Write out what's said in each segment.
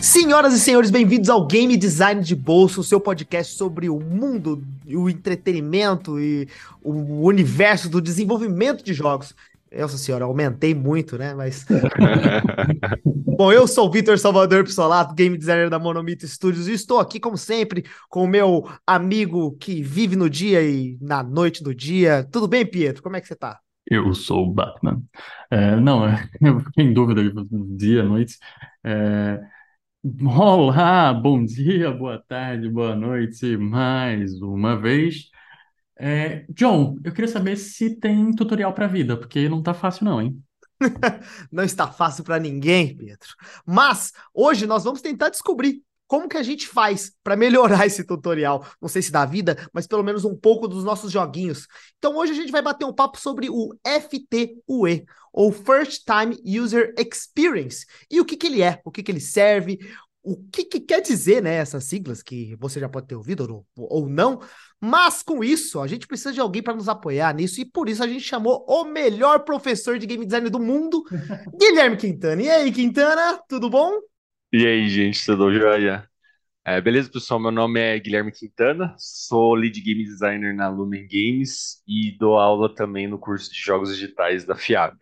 Senhoras e senhores, bem-vindos ao Game Design de Bolso, o seu podcast sobre o mundo, o entretenimento e o universo do desenvolvimento de jogos. Nossa senhora, aumentei muito, né? Mas. Bom, eu sou o Vitor Salvador Pissolato, game designer da Monomito Studios, e estou aqui, como sempre, com o meu amigo que vive no dia e na noite do dia. Tudo bem, Pietro? Como é que você tá? Eu sou o Batman. É, não, eu fiquei em dúvida dia, noite. É, olá, bom dia, boa tarde, boa noite, mais uma vez. É, John, eu queria saber se tem tutorial para vida, porque não tá fácil não, hein? Não está fácil para ninguém, Pedro. Mas hoje nós vamos tentar descobrir como que a gente faz para melhorar esse tutorial. Não sei se da vida, mas pelo menos um pouco dos nossos joguinhos. Então hoje a gente vai bater um papo sobre o FTUE, ou First Time User Experience. E o que, que ele é, o que, que ele serve, o que, que, quer dizer, né, essas siglas que você já pode ter ouvido ou, ou não, mas com isso, a gente precisa de alguém para nos apoiar nisso, e por isso a gente chamou o melhor professor de game design do mundo, Guilherme Quintana. E aí, Quintana, tudo bom? E aí, gente, tudo jóia? É, beleza, pessoal? Meu nome é Guilherme Quintana, sou lead game designer na Lumen Games e dou aula também no curso de jogos digitais da FIAB.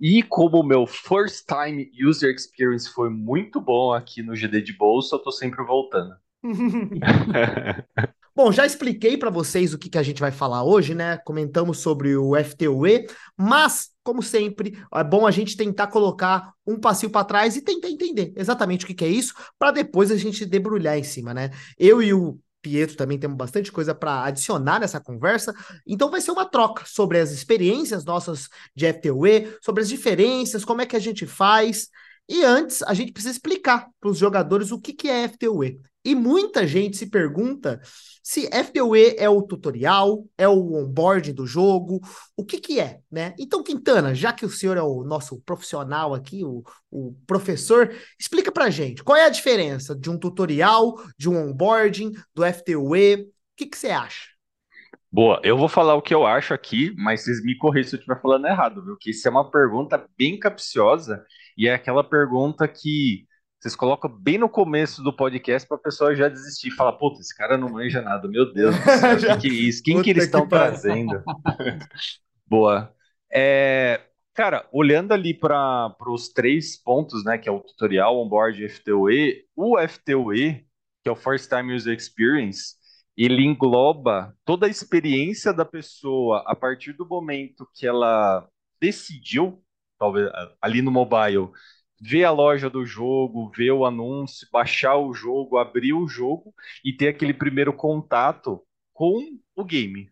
E como o meu first time user experience foi muito bom aqui no GD de bolsa, eu tô sempre voltando. Bom, já expliquei para vocês o que, que a gente vai falar hoje, né? Comentamos sobre o FTUE, mas, como sempre, é bom a gente tentar colocar um passinho para trás e tentar entender exatamente o que, que é isso, para depois a gente debrulhar em cima, né? Eu e o Pietro também temos bastante coisa para adicionar nessa conversa. Então vai ser uma troca sobre as experiências nossas de FTUE, sobre as diferenças, como é que a gente faz. E antes, a gente precisa explicar para os jogadores o que, que é FTUE. E muita gente se pergunta se FTUE é o tutorial, é o onboarding do jogo, o que que é, né? Então, Quintana, já que o senhor é o nosso profissional aqui, o, o professor, explica pra gente, qual é a diferença de um tutorial, de um onboarding, do FTUE, o que que você acha? Boa, eu vou falar o que eu acho aqui, mas vocês me corrigem se eu estiver falando errado, viu? Que isso é uma pergunta bem capciosa e é aquela pergunta que vocês colocam bem no começo do podcast para a pessoa já desistir. Fala, puta, esse cara não manja nada. Meu Deus do céu, o que, que é isso? Quem que eles estão trazendo? Boa. É, cara, olhando ali para os três pontos, né, que é o tutorial, onboard e FTUE, o FTUE, que é o First Time User Experience, ele engloba toda a experiência da pessoa a partir do momento que ela decidiu, talvez ali no mobile, ver a loja do jogo, ver o anúncio, baixar o jogo, abrir o jogo e ter aquele primeiro contato com o game.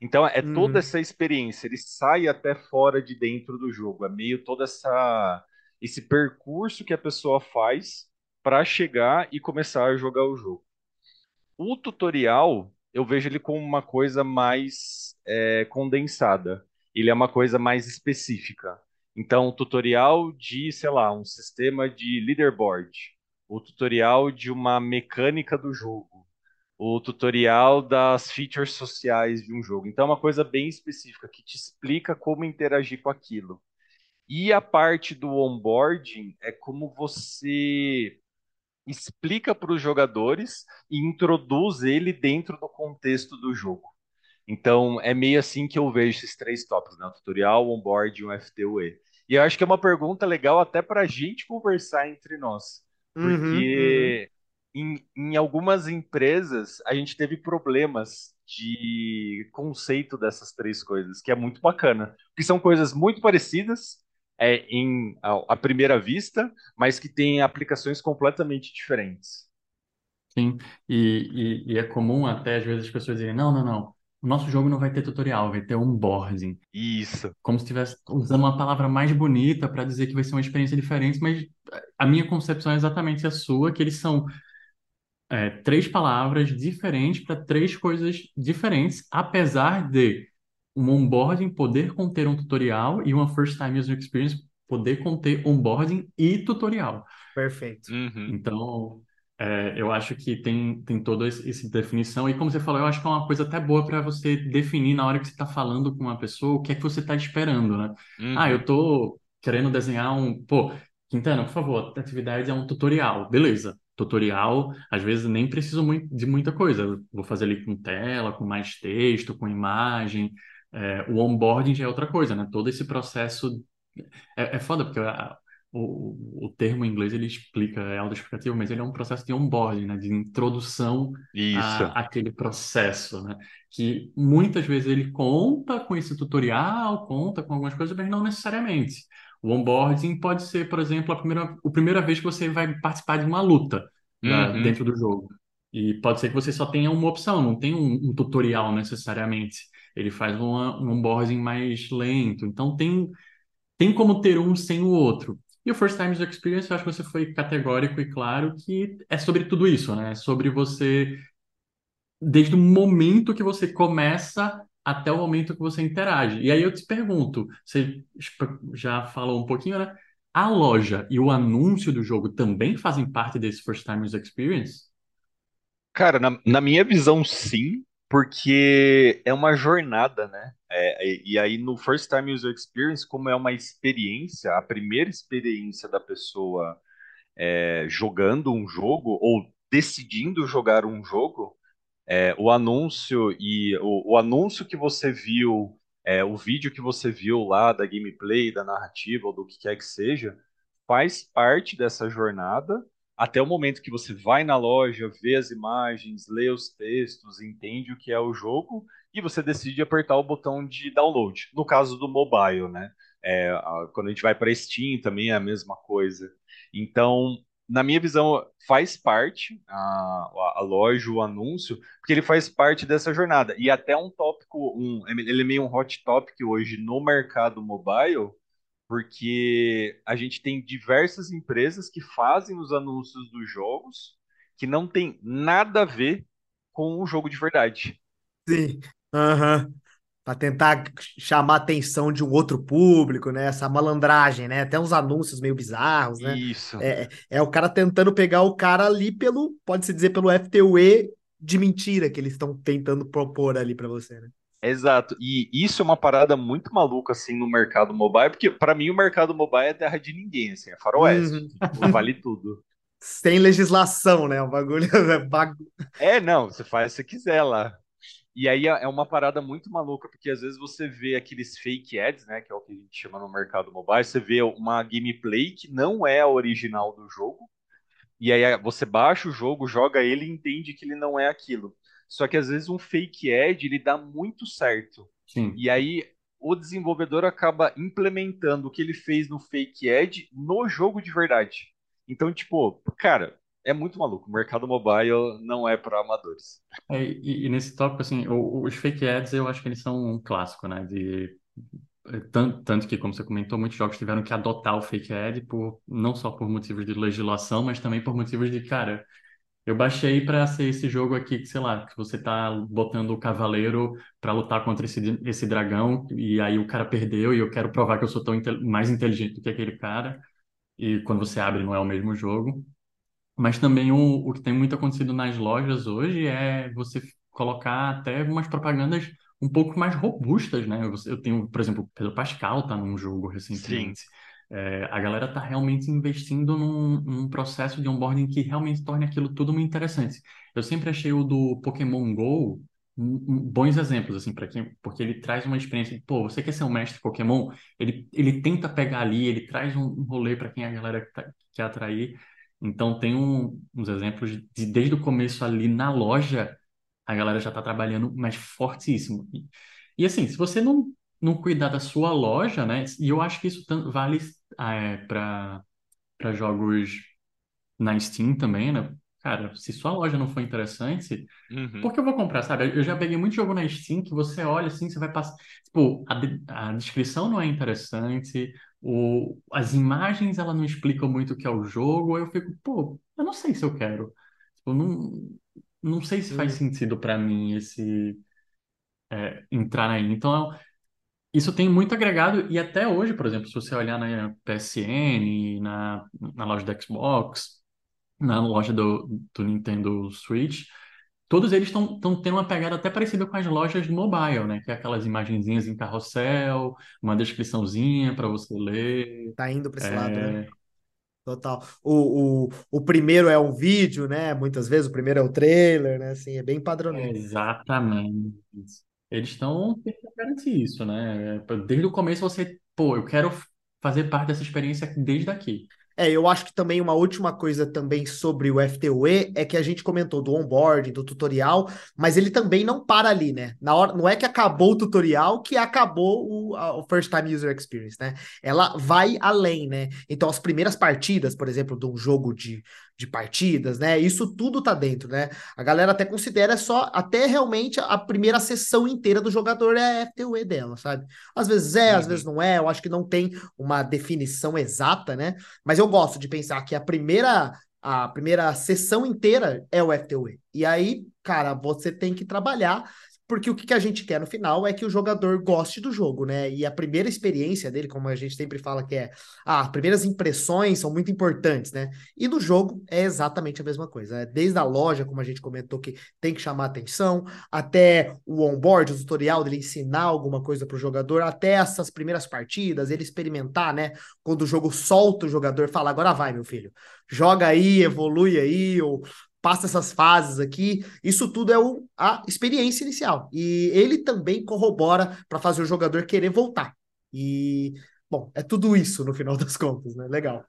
Então é uhum. toda essa experiência, ele sai até fora de dentro do jogo, é meio toda essa esse percurso que a pessoa faz para chegar e começar a jogar o jogo. O tutorial eu vejo ele como uma coisa mais é, condensada. Ele é uma coisa mais específica. Então, o tutorial de, sei lá, um sistema de leaderboard, o tutorial de uma mecânica do jogo, o tutorial das features sociais de um jogo. Então, é uma coisa bem específica que te explica como interagir com aquilo. E a parte do onboarding é como você explica para os jogadores e introduz ele dentro do contexto do jogo. Então, é meio assim que eu vejo esses três tópicos, né? O tutorial, o onboard e o FTUE. E eu acho que é uma pergunta legal até para a gente conversar entre nós. Porque uhum, uhum. Em, em algumas empresas a gente teve problemas de conceito dessas três coisas, que é muito bacana. Porque são coisas muito parecidas é, em, à, à primeira vista, mas que têm aplicações completamente diferentes. Sim, e, e, e, é comum até às vezes as pessoas dizerem, não, não, não, o nosso jogo não vai ter tutorial, vai ter onboarding. Isso. Como se estivesse usando uma palavra mais bonita para dizer que vai ser uma experiência diferente, mas a minha concepção é exatamente a sua, que eles são é, três palavras diferentes para três coisas diferentes, apesar de um onboarding poder conter um tutorial e uma first time user experience poder conter onboarding e tutorial. Perfeito. Uhum. Então, É, eu acho que tem, tem toda essa definição, e como você falou, eu acho que é uma coisa até boa para você definir na hora que você está falando com uma pessoa o que é que você está esperando, né? Ah, eu Uhum. tô querendo desenhar um. Pô, Quintana, por favor, a atividade é um tutorial. Beleza. Tutorial, às vezes nem preciso muito, de muita coisa. Eu vou fazer ali com tela, com mais texto, com imagem. É, o onboarding já é outra coisa, né? Todo esse processo é, é foda, porque a- o, o termo em inglês ele explica, é autoexplicativo, mas ele é um processo de onboarding, né? De introdução a, àquele processo, né? Que muitas vezes ele conta com esse tutorial, conta com algumas coisas, mas não necessariamente. O onboarding pode ser, por exemplo, a primeira, a primeira vez que você vai participar de uma luta da- Uhum. dentro do jogo. E pode ser que você só tenha uma opção, não tem um, um tutorial necessariamente. Ele faz uma, um onboarding mais lento. Então tem tem como ter um sem o outro. E o First Time User Experience, eu acho que você foi categórico e claro que é sobre tudo isso, né? É sobre você, desde o momento que você começa até o momento que você interage. E aí eu te pergunto, você já falou um pouquinho, né? A loja e o anúncio do jogo também fazem parte desse First Time User Experience? Cara, na, na minha visão, sim, porque é uma jornada, né? É, e, aí no First Time User Experience, como é uma experiência, a primeira experiência da pessoa é, jogando um jogo ou decidindo jogar um jogo, é, o anúncio e o, o anúncio que você viu, é, o vídeo que você viu lá da gameplay, da narrativa ou do que quer que seja, faz parte dessa jornada até o momento que você vai na loja, vê as imagens, lê os textos, entende o que é o jogo e você decide apertar o botão de download. No caso do mobile, né? É, quando a gente vai para Steam também é a mesma coisa. Então, na minha visão, faz parte a, a loja, o anúncio, porque ele faz parte dessa jornada. E até um tópico, um, ele é meio um hot topic hoje no mercado mobile, porque a gente tem diversas empresas que fazem os anúncios dos jogos que não tem nada a ver com o jogo de verdade. Sim. Aham. Para tentar chamar a atenção de um outro público, né? Essa malandragem, né? Até uns anúncios meio bizarros, né? Isso. É, é o cara tentando pegar o cara ali pelo, pode-se dizer, pelo FTUE de mentira que eles estão tentando propor ali para você, né? Exato. E isso é uma parada muito maluca assim no mercado mobile, porque para mim o mercado mobile é terra de ninguém, assim, é faroeste, Uhum. tipo, vale tudo. Sem legislação, né? O bagulho é bagu... É, não, você faz se quiser lá. E aí é é uma parada muito maluca, porque às vezes você vê aqueles fake ads, né, que é o que a gente chama no mercado mobile, você vê uma gameplay que não é a original do jogo, e aí você baixa o jogo, joga ele e entende que ele não é aquilo. Só que às vezes um fake ad ele dá muito certo. Sim. E aí o desenvolvedor acaba implementando o que ele fez no fake ad no jogo de verdade. Então, tipo, cara, é muito maluco. O mercado mobile não é para amadores. É, e, e nesse tópico, assim, os fake ads eu acho que eles são um clássico, né? De, tanto, tanto que, como você comentou, muitos jogos tiveram que adotar o fake ad por, não só por motivos de legislação, mas também por motivos de, cara, eu baixei para ser esse jogo aqui, que, sei lá, que você tá botando o cavaleiro para lutar contra esse, esse dragão, e aí o cara perdeu, e eu quero provar que eu sou tão inte- mais inteligente do que aquele cara, e quando você abre não é o mesmo jogo. Mas também o, o que tem muito acontecido nas lojas hoje é você colocar até umas propagandas um pouco mais robustas, né? Eu, eu tenho, por exemplo, o Pedro Pascal tá num jogo Sim. É, a galera tá realmente investindo num, num processo de onboarding que realmente torne aquilo tudo muito interessante. Eu sempre achei o do Pokémon Go bons exemplos, assim, para quem, porque ele traz uma experiência de, pô, você quer ser um mestre Pokémon? Ele, ele tenta pegar ali, ele traz um, rolê para quem a galera tá- quer atrair. Então, tem um- uns exemplos de desde o começo ali na loja, a galera já está trabalhando mais fortíssimo. E, e, assim, se você não, não cuidar da sua loja, né? E eu acho que isso vale para para jogos na Steam também, né? Cara, se sua loja não for interessante, Uhum. por que eu vou comprar, sabe? Eu já peguei muito jogo na Steam que você olha assim, você vai passar. Tipo, a, de- a descrição não é interessante, o, as imagens ela não explicam muito o que é o jogo, aí eu fico, pô, eu não sei se eu quero. Tipo, não, não sei se faz Hum, sentido pra mim esse é, entrar aí. Então, isso tem muito agregado, e até hoje, por exemplo, se você olhar na PSN, na, na loja da Xbox. na loja do, do Nintendo Switch, todos eles estão tendo uma pegada até parecida com as lojas do mobile, né? Que é aquelas imagenzinhas em carrossel, uma descriçãozinha para você ler. Tá indo para esse é... lado, né? Total. O, o, o primeiro é um vídeo, né? Muitas vezes o primeiro é o trailer, né? Assim, é bem padronizado. Exatamente. Eles estão tentando garantir isso, né? Desde o começo você, pô, eu quero fazer parte dessa experiência desde aqui. É, eu acho que também uma última coisa também sobre o FTUE é que a gente comentou do onboarding, do tutorial, mas ele também não para ali, né? Na hora, não é que acabou o tutorial que acabou o, a, o First Time User Experience, né? Ela vai além, né? Então, as primeiras partidas, por exemplo, de um jogo de de partidas, né? Isso tudo tá dentro, né? A galera até considera só até realmente a primeira sessão inteira do jogador é a FTUE dela, sabe? Às vezes é, uhum. às vezes não é. Eu acho que não tem uma definição exata, né? Mas eu gosto de pensar que a primeira a primeira sessão inteira é o FTUE. E aí, cara, você tem que trabalhar porque o que a gente quer no final é que o jogador goste do jogo, né? E a primeira experiência dele, como a gente sempre fala que é, ah, as primeiras impressões são muito importantes, né? E no jogo é exatamente a mesma coisa. Né? Desde a loja, como a gente comentou, que tem que chamar atenção, até o onboard, o tutorial dele ensinar alguma coisa para o jogador, até essas primeiras partidas, ele experimentar, né? Quando o jogo solta o jogador, fala, agora vai, meu filho. Joga aí, evolui aí, ou passa essas fases aqui. Isso tudo é o, a experiência inicial. E ele também corrobora para fazer o jogador querer voltar. E, bom, é tudo isso no final das contas, né? Legal.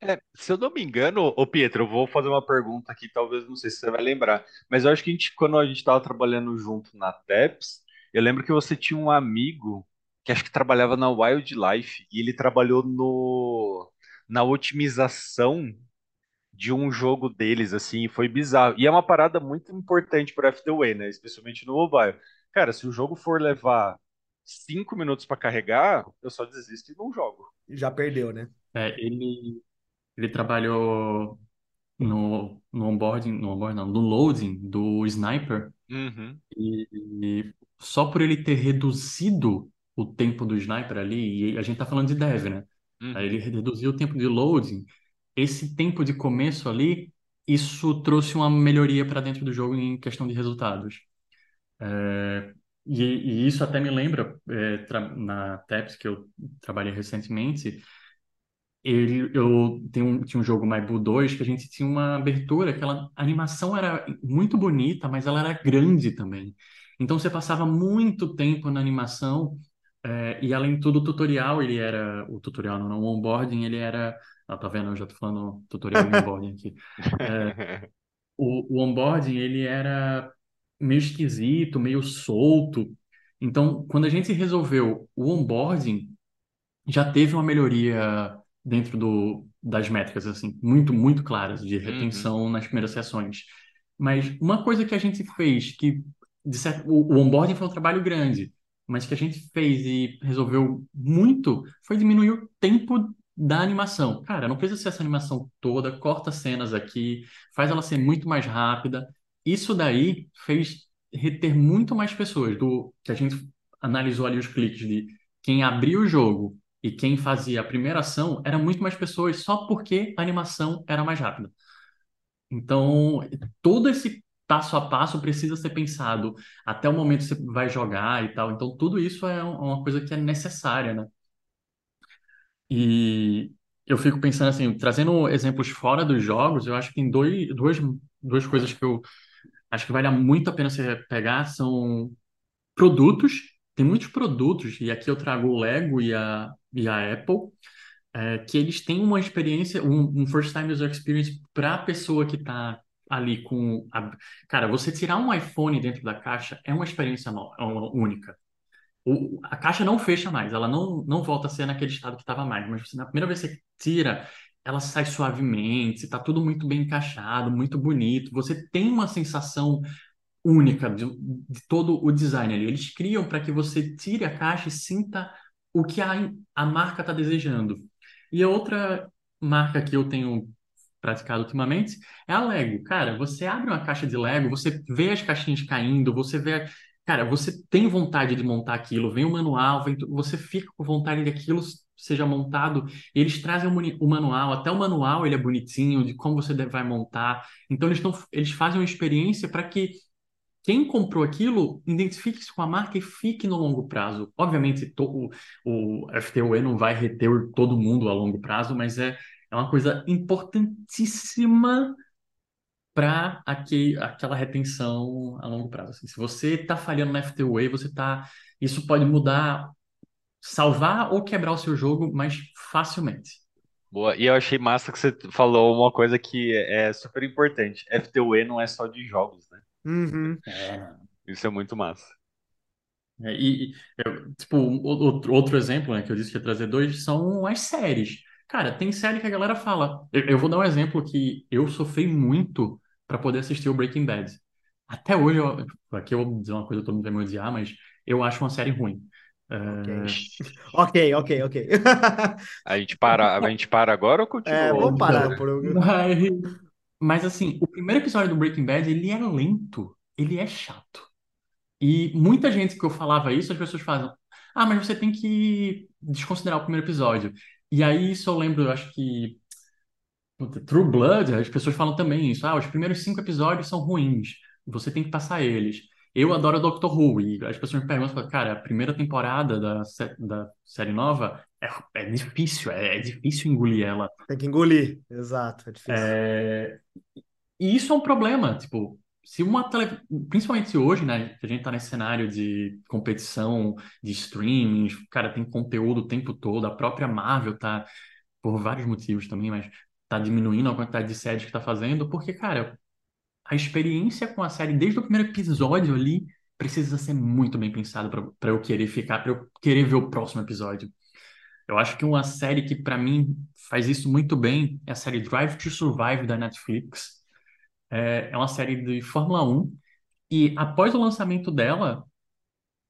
É, se eu não me engano, ô Pietro, eu vou fazer uma pergunta aqui, talvez não sei se você vai lembrar, mas eu acho que a gente, quando a gente estava trabalhando junto na TEPS, eu lembro que você tinha um amigo que acho que trabalhava na Wildlife e ele trabalhou no, na otimização de um jogo deles, assim, foi bizarro. E é uma parada muito importante para FTWay, né? Especialmente no mobile. Cara, se o jogo for levar cinco minutos para carregar, eu só desisto e não jogo. Já perdeu, né? É, ele, ele trabalhou no, no onboarding, no onboarding, não, no loading do Sniper. Uhum. E, e, só por ele ter reduzido o tempo do Sniper ali, e a gente tá falando de dev, né? Uhum. Aí ele reduziu o tempo de loading esse tempo de começo ali, isso trouxe uma melhoria para dentro do jogo em questão de resultados. É, e, e, isso até me lembra, é, na TEPS, que eu trabalhei recentemente, ele, eu tinha um jogo Maibu 2 que a gente tinha uma abertura, aquela animação era muito bonita, mas ela era grande também. Então você passava muito tempo na animação é, e além de tudo o tutorial, ele era, o tutorial não, não, o onboarding, ele era ah, tá vendo? Eu já tô falando tutorial de onboarding aqui. É, o, o onboarding, ele era meio esquisito, meio solto. Então, quando a gente resolveu o onboarding, já teve uma melhoria dentro do, das métricas, assim, muito, muito claras de retenção uhum. nas primeiras sessões. Mas uma coisa que a gente fez, que certo, o, o onboarding foi um trabalho grande, mas que a gente fez e resolveu muito, foi diminuir o tempo da animação. Cara, não precisa ser essa animação toda, corta cenas aqui, faz ela ser muito mais rápida. Isso daí fez reter muito mais pessoas do que a gente analisou ali os cliques de quem abriu o jogo e quem fazia a primeira ação, era muito mais pessoas só porque a animação era mais rápida. Então, todo esse passo a passo precisa ser pensado até o momento que você vai jogar e tal. Então, tudo isso é uma coisa que é necessária, né? E eu fico pensando assim, trazendo exemplos fora dos jogos, eu acho que tem dois, duas, duas coisas que eu acho que vale muito a pena você pegar, são produtos. Tem muitos produtos, e aqui eu trago o Lego e a, e a Apple, é, que eles têm uma experiência, um, um first time user experience para a pessoa que está ali com. A... Cara, você tirar um iPhone dentro da caixa é uma experiência nova, é única o, a caixa não fecha mais, ela não, não volta a ser naquele estado que estava mais, mas você, na primeira vez que você tira, ela sai suavemente, está tudo muito bem encaixado, muito bonito, você tem uma sensação única de, de todo o design ali. Eles criam para que você tire a caixa e sinta o que a, a marca está desejando. E a outra marca que eu tenho praticado ultimamente é a Lego. Cara, você abre uma caixa de Lego, você vê as caixinhas caindo, você vê Cara, você tem vontade de montar aquilo, vem o manual, vem, você fica com vontade daquilo seja montado. Eles trazem o manual, até o manual ele é bonitinho de como você vai montar. Então eles, tão, eles fazem uma experiência para que quem comprou aquilo identifique-se com a marca e fique no longo prazo. Obviamente, to, o, o FTOE não vai reter todo mundo a longo prazo, mas é, é uma coisa importantíssima para aquela retenção a longo prazo. Assim, se você está falhando no FTOE, você tá, isso pode mudar, salvar ou quebrar o seu jogo mais facilmente. Boa, e eu achei massa que você falou uma coisa que é super importante. FTOE não é só de jogos, né? Uhum. É, Isso é muito massa. é, e, e, eu, tipo, outro, outro exemplo, né, que eu disse que ia trazer dois, são as séries. Cara, tem série que a galera fala. Eu, eu vou dar um exemplo que eu sofri muito para poder assistir o Breaking Bad. Até hoje, eu, aqui eu vou dizer uma coisa, todo mundo vai me odiar, mas eu acho uma série ruim. Ok, ok, ok. A gente para, a gente para agora ou continua? É, vamos parar por mas, mas assim, o primeiro episódio do Breaking Bad, ele é lento, ele é chato. E muita gente que eu falava isso, as pessoas fazem, ah, mas você tem que desconsiderar o primeiro episódio. E aí isso eu lembro, eu acho que puta, True Blood, as pessoas falam também isso. Ah, os primeiros cinco episódios são ruins. Você tem que passar eles. Eu adoro Doctor Who e as pessoas me perguntam, cara, a primeira temporada da, da série nova é, é difícil, é, é difícil engolir ela. Tem que engolir, exato, é difícil. É, E isso é um problema, tipo, se uma tele... principalmente hoje, né, que a gente tá nesse cenário de competição, de streaming, cara, tem conteúdo o tempo todo, a própria Marvel tá, por vários motivos também, mas tá diminuindo a quantidade de séries que tá fazendo, porque, cara, a experiência com a série desde o primeiro episódio ali precisa ser muito bem pensada para eu querer ficar, para eu querer ver o próximo episódio. Eu acho que uma série que para mim faz isso muito bem é a série Drive to Survive da Netflix. É, é uma série de Fórmula 1 e após o lançamento dela,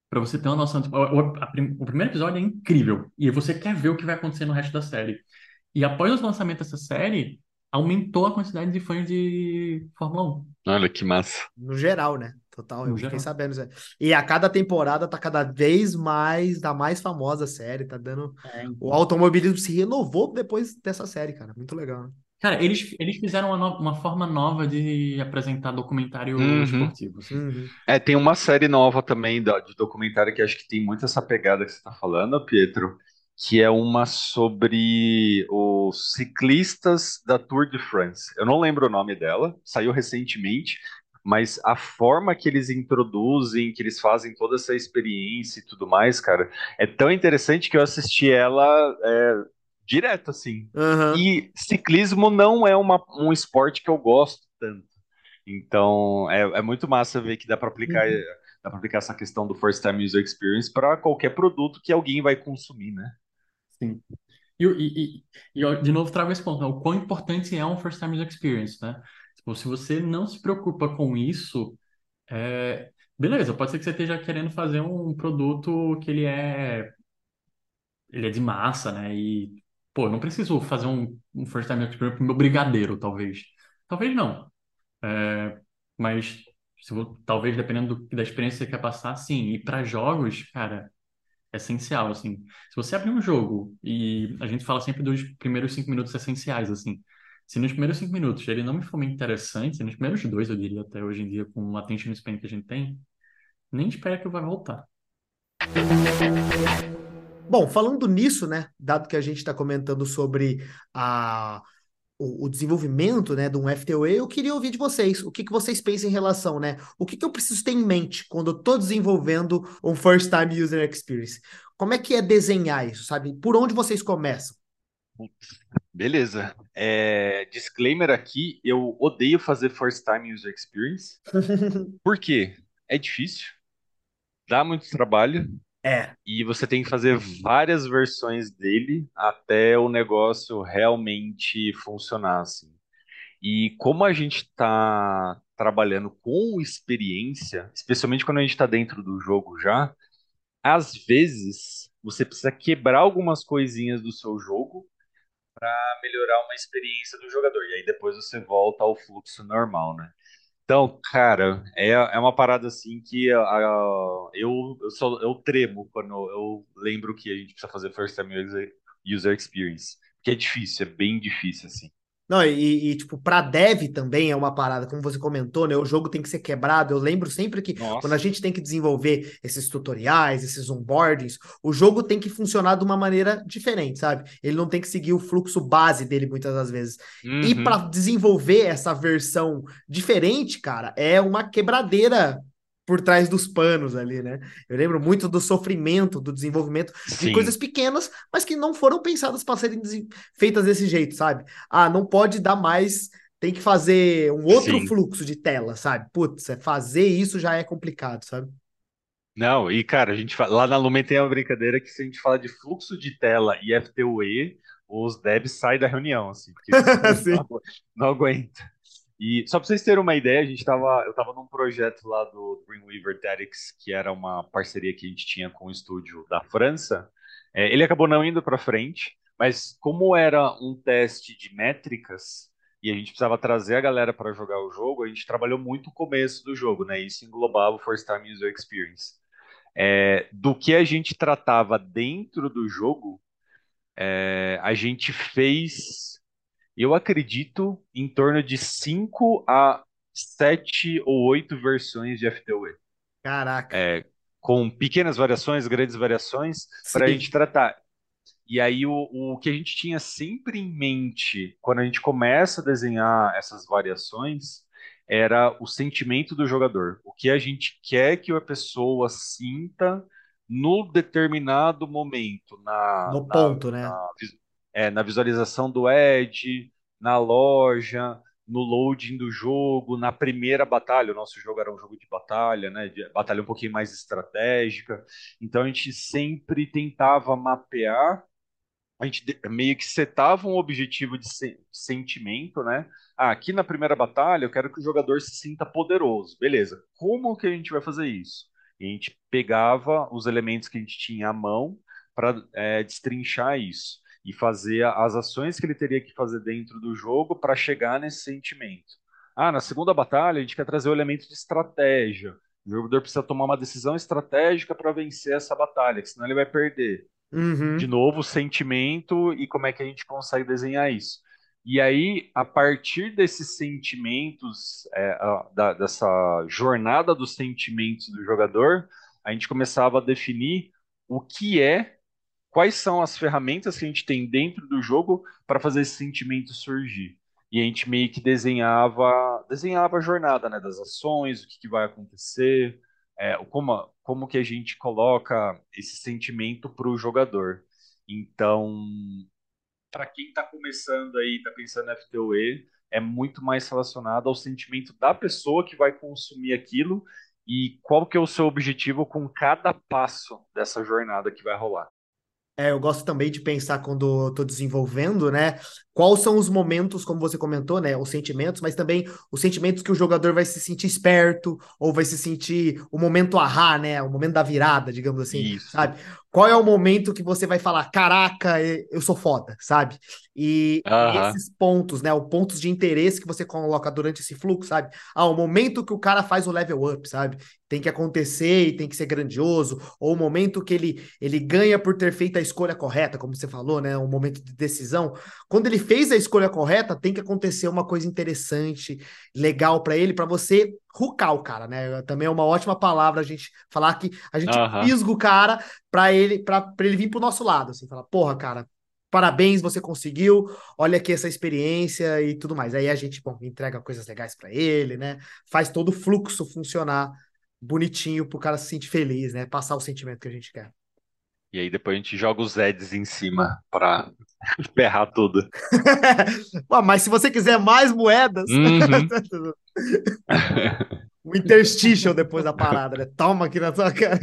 para você ter uma noção, tipo, o, a o primeiro episódio é incrível e você quer ver o que vai acontecer no resto da série. E após o lançamento dessa série, aumentou a quantidade de fãs de Fórmula 1. Olha que massa. No geral, né? Total, No eu fiquei geral. sabendo. isso aí. E a cada temporada tá cada vez mais, da mais famosa série, tá dando. O automobilismo se renovou depois dessa série, cara. Muito legal, né? Cara, eles, eles fizeram uma, no- uma forma nova de apresentar documentário Uhum. esportivo. assim. Uhum. É, tem uma série nova também da- de documentário que acho que tem muito essa pegada que você está falando, Pietro, que é uma sobre os ciclistas da Tour de France. Eu não lembro o nome dela, saiu recentemente, mas a forma que eles introduzem, que eles fazem toda essa experiência e tudo mais, cara, é tão interessante que eu assisti ela é, direto, assim. Aham. E ciclismo não é uma, um esporte que eu gosto tanto. Então, é, é muito massa ver que dá para aplicar, Uhum. dá para aplicar essa questão do first time user experience para qualquer produto que alguém vai consumir, né? Sim. E, e, e, e eu, de novo trago esse ponto, né? O quão importante é um first time user experience, né? Tipo, se você não se preocupa com isso, é... beleza, pode ser que você esteja querendo fazer um produto que ele é ele é de massa, né? E, pô, não preciso fazer um, um first time experience pro meu brigadeiro, talvez. Talvez não. É, mas se vo- talvez dependendo do- da experiência que você quer passar, sim. E para jogos, cara, é essencial, assim. Se você abrir um jogo e a gente fala sempre dos primeiros cinco minutos essenciais, assim. Se nos primeiros cinco minutos ele não me for muito interessante, nos primeiros dois, eu diria até hoje em dia, com o attention span que a gente tem, nem espera que eu vá voltar. Bom, falando nisso, né? Dado que a gente está comentando sobre a, o, o desenvolvimento, né, de um FTOE, eu queria ouvir de vocês. O que, que vocês pensam em relação, né? O que, que eu preciso ter em mente quando eu estou desenvolvendo um First Time User Experience? Como é que é desenhar isso, sabe? Por onde vocês começam? Beleza. É, disclaimer aqui, eu odeio fazer first time user experience. Por quê? É difícil, dá muito trabalho É. e você tem que fazer várias versões dele até o negócio realmente funcionar assim. E como a gente está trabalhando com experiência, especialmente quando a gente está dentro do jogo já, às vezes você precisa quebrar algumas coisinhas do seu jogo para melhorar uma experiência do jogador. E aí depois você volta ao fluxo normal, né? Então, cara, é, é uma parada assim que ah, eu, eu, só, eu tremo quando eu lembro que a gente precisa fazer First Time User, experience. Que é difícil, é bem difícil, assim. Não, e, e, tipo, para dev também é uma parada, como você comentou, né? O jogo tem que ser quebrado. Eu lembro sempre que Nossa. quando a gente tem que desenvolver esses tutoriais, esses onboardings, o jogo tem que funcionar de uma maneira diferente, sabe? Ele não tem que seguir o fluxo base dele muitas das vezes. Uhum. E para desenvolver essa versão diferente, cara, é uma quebradeira por trás dos panos ali, né? Eu lembro muito do sofrimento, do desenvolvimento Sim. de coisas pequenas, mas que não foram pensadas para serem feitas desse jeito, sabe? Ah, não pode dar mais, tem que fazer um outro Sim. fluxo de tela, sabe? Putz, é fazer isso já é complicado, sabe? Não, e cara, a gente fala, lá na Lumen tem uma brincadeira que se a gente fala de fluxo de tela e FTUE, os devs saem da reunião, assim, porque não, não aguenta. E só para vocês terem uma ideia, a gente tava, eu estava num projeto lá do Dreamweaver Tactics, que era uma parceria que a gente tinha com o estúdio da França. É, ele acabou não indo para frente, mas como era um teste de métricas e a gente precisava trazer a galera para jogar o jogo, a gente trabalhou muito o começo do jogo, né? Isso englobava o First Time User Experience. É, do que a gente tratava dentro do jogo, é, a gente fez eu acredito em torno de 5 a 7 ou 8 versões de FTUE. Caraca. É, com pequenas variações, grandes variações, para a gente tratar. E aí, o, o que a gente tinha sempre em mente quando a gente começa a desenhar essas variações era o sentimento do jogador. O que a gente quer que a pessoa sinta no determinado momento. Na, no na, ponto, né? Na, é, na visualização do Edge, na loja, no loading do jogo, na primeira batalha. O nosso jogo era um jogo de batalha, né? De batalha um pouquinho mais estratégica. Então a gente sempre tentava mapear, a gente meio que setava um objetivo de sentimento, né? Ah, aqui na primeira batalha eu quero que o jogador se sinta poderoso. Beleza. Como que a gente vai fazer isso? E a gente pegava os elementos que a gente tinha à mão para é, destrinchar isso e fazer as ações que ele teria que fazer dentro do jogo para chegar nesse sentimento. Ah, na segunda batalha a gente quer trazer o elemento de estratégia. O jogador precisa tomar uma decisão estratégica para vencer essa batalha, que senão ele vai perder. Uhum. De novo, o sentimento e como é que a gente consegue desenhar isso. E aí, a partir desses sentimentos, é, a, da, dessa jornada dos sentimentos do jogador, a gente começava a definir o que é quais são as ferramentas que a gente tem dentro do jogo para fazer esse sentimento surgir. E a gente meio que desenhava, desenhava a jornada né, das ações, o que, que vai acontecer, é, como, como que a gente coloca esse sentimento para o jogador. Então, para quem está começando aí, está pensando em FTOE, é muito mais relacionado ao sentimento da pessoa que vai consumir aquilo e qual que é o seu objetivo com cada passo dessa jornada que vai rolar. É, eu gosto também de pensar quando estou desenvolvendo, né? Quais são os momentos, como você comentou, né? Os sentimentos, mas também os sentimentos que o jogador vai se sentir esperto, ou vai se sentir o momento ahá, né? O momento da virada, digamos assim, Isso. sabe? Qual é o momento que você vai falar, caraca, eu sou foda, sabe? E esses pontos, né? Os pontos de interesse que você coloca durante esse fluxo, sabe? Ah, o momento que o cara faz o level up, sabe? Tem que acontecer e tem que ser grandioso, ou o momento que ele, ele ganha por ter feito a escolha correta, como você falou, né? Um momento de decisão. Quando ele fez a escolha correta, tem que acontecer uma coisa interessante, legal para ele, para você rucar o cara, né? Também é uma ótima palavra a gente falar que a gente uhum. pisga o cara para ele, para ele vir pro nosso lado, assim, falar, porra, cara, parabéns, você conseguiu, olha aqui essa experiência e tudo mais. Aí a gente, bom, entrega coisas legais para ele, né? Faz todo o fluxo funcionar bonitinho pro cara se sentir feliz, né? Passar o sentimento que a gente quer. E aí depois a gente joga os Eds em cima para ferrar tudo. mas se você quiser mais moedas, uhum. o interstitial depois da parada, né? Toma aqui na tua cara.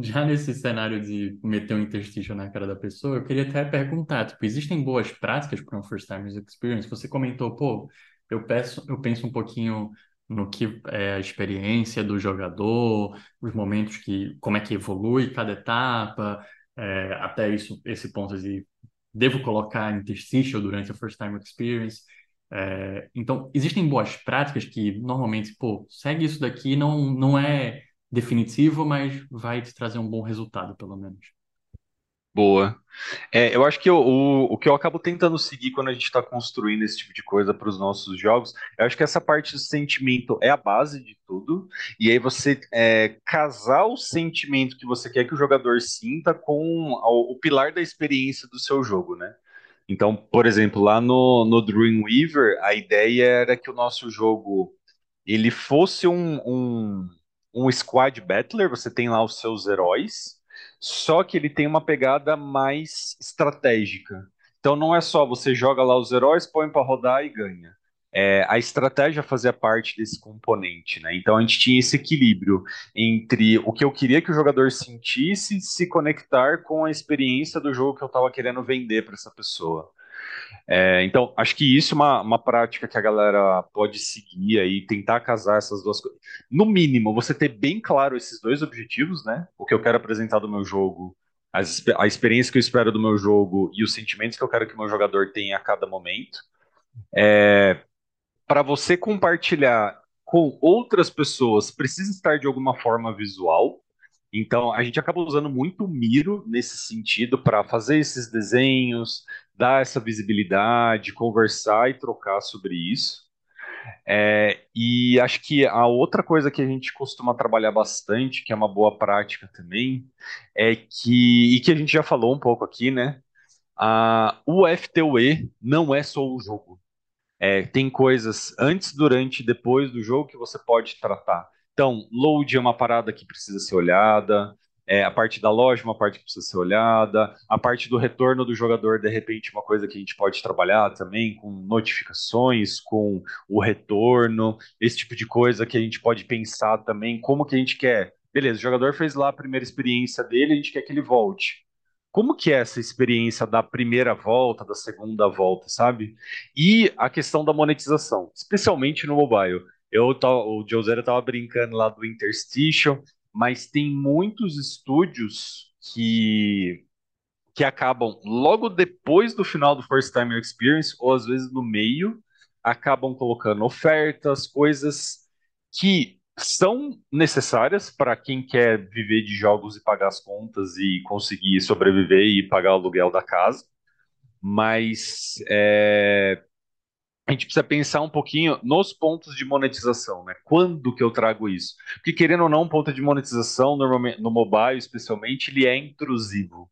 Já nesse cenário de meter um interstitial na cara da pessoa, eu queria até perguntar, tipo, existem boas práticas para um first time experience? Você comentou, pô, eu peço, eu penso um pouquinho no que é a experiência do jogador, os momentos que, como é que evolui cada etapa, é, até isso, esse ponto de devo colocar interstitial durante a first time experience. É, então, existem boas práticas que normalmente, pô, segue isso daqui, não, não é definitivo, mas vai te trazer um bom resultado, pelo menos. Boa. É, eu acho que eu- o, o que eu acabo tentando seguir quando a gente está construindo esse tipo de coisa para os nossos jogos, eu acho que essa parte do sentimento é a base de tudo, e aí você é, casar o sentimento que você quer que o jogador sinta com o, o pilar da experiência do seu jogo, né? Então, por exemplo, lá no, no Dreamweaver, a ideia era que o nosso jogo ele fosse um, um, um squad battler, você tem lá os seus heróis, só que ele tem uma pegada mais estratégica. Então não é só você joga lá os heróis, põe para rodar e ganha. É, a estratégia fazia parte desse componente, né? Então a gente tinha esse equilíbrio entre o que eu queria que o jogador sentisse se conectar com a experiência do jogo que eu estava querendo vender para essa pessoa. É, então, acho que isso é uma, uma prática que a galera pode seguir aí, tentar casar essas duas coisas. No mínimo, você ter bem claro esses dois objetivos, né? O que eu quero apresentar do meu jogo, as, a experiência que eu espero do meu jogo e os sentimentos que eu quero que o meu jogador tenha a cada momento. É, Para você compartilhar com outras pessoas, precisa estar de alguma forma visual. Então, a gente acaba usando muito o Miro nesse sentido para fazer esses desenhos, dar essa visibilidade, conversar e trocar sobre isso. É, e acho que a outra coisa que a gente costuma trabalhar bastante, que é uma boa prática também, é que, e que a gente já falou um pouco aqui, né? O FTUE não é só o jogo. É, tem coisas antes, durante e depois do jogo que você pode tratar. Então, load é uma parada que precisa ser olhada, é, a parte da loja é uma parte que precisa ser olhada, a parte do retorno do jogador, de repente, é uma coisa que a gente pode trabalhar também com notificações, com o retorno, esse tipo de coisa que a gente pode pensar também, como que a gente quer. Beleza, o jogador fez lá a primeira experiência dele, a gente quer que ele volte como que é essa experiência da primeira volta, da segunda volta, sabe? E a questão da monetização, especialmente no mobile. Eu o José estava brincando lá do Interstitial, mas tem muitos estúdios que que acabam logo depois do final do First Time Experience, ou às vezes no meio, acabam colocando ofertas, coisas que são necessárias para quem quer viver de jogos e pagar as contas e conseguir sobreviver e pagar o aluguel da casa. Mas é, a gente precisa pensar um pouquinho nos pontos de monetização, né? Quando que eu trago isso? Porque querendo ou não, um ponto de monetização, normalmente no mobile especialmente, ele é intrusivo.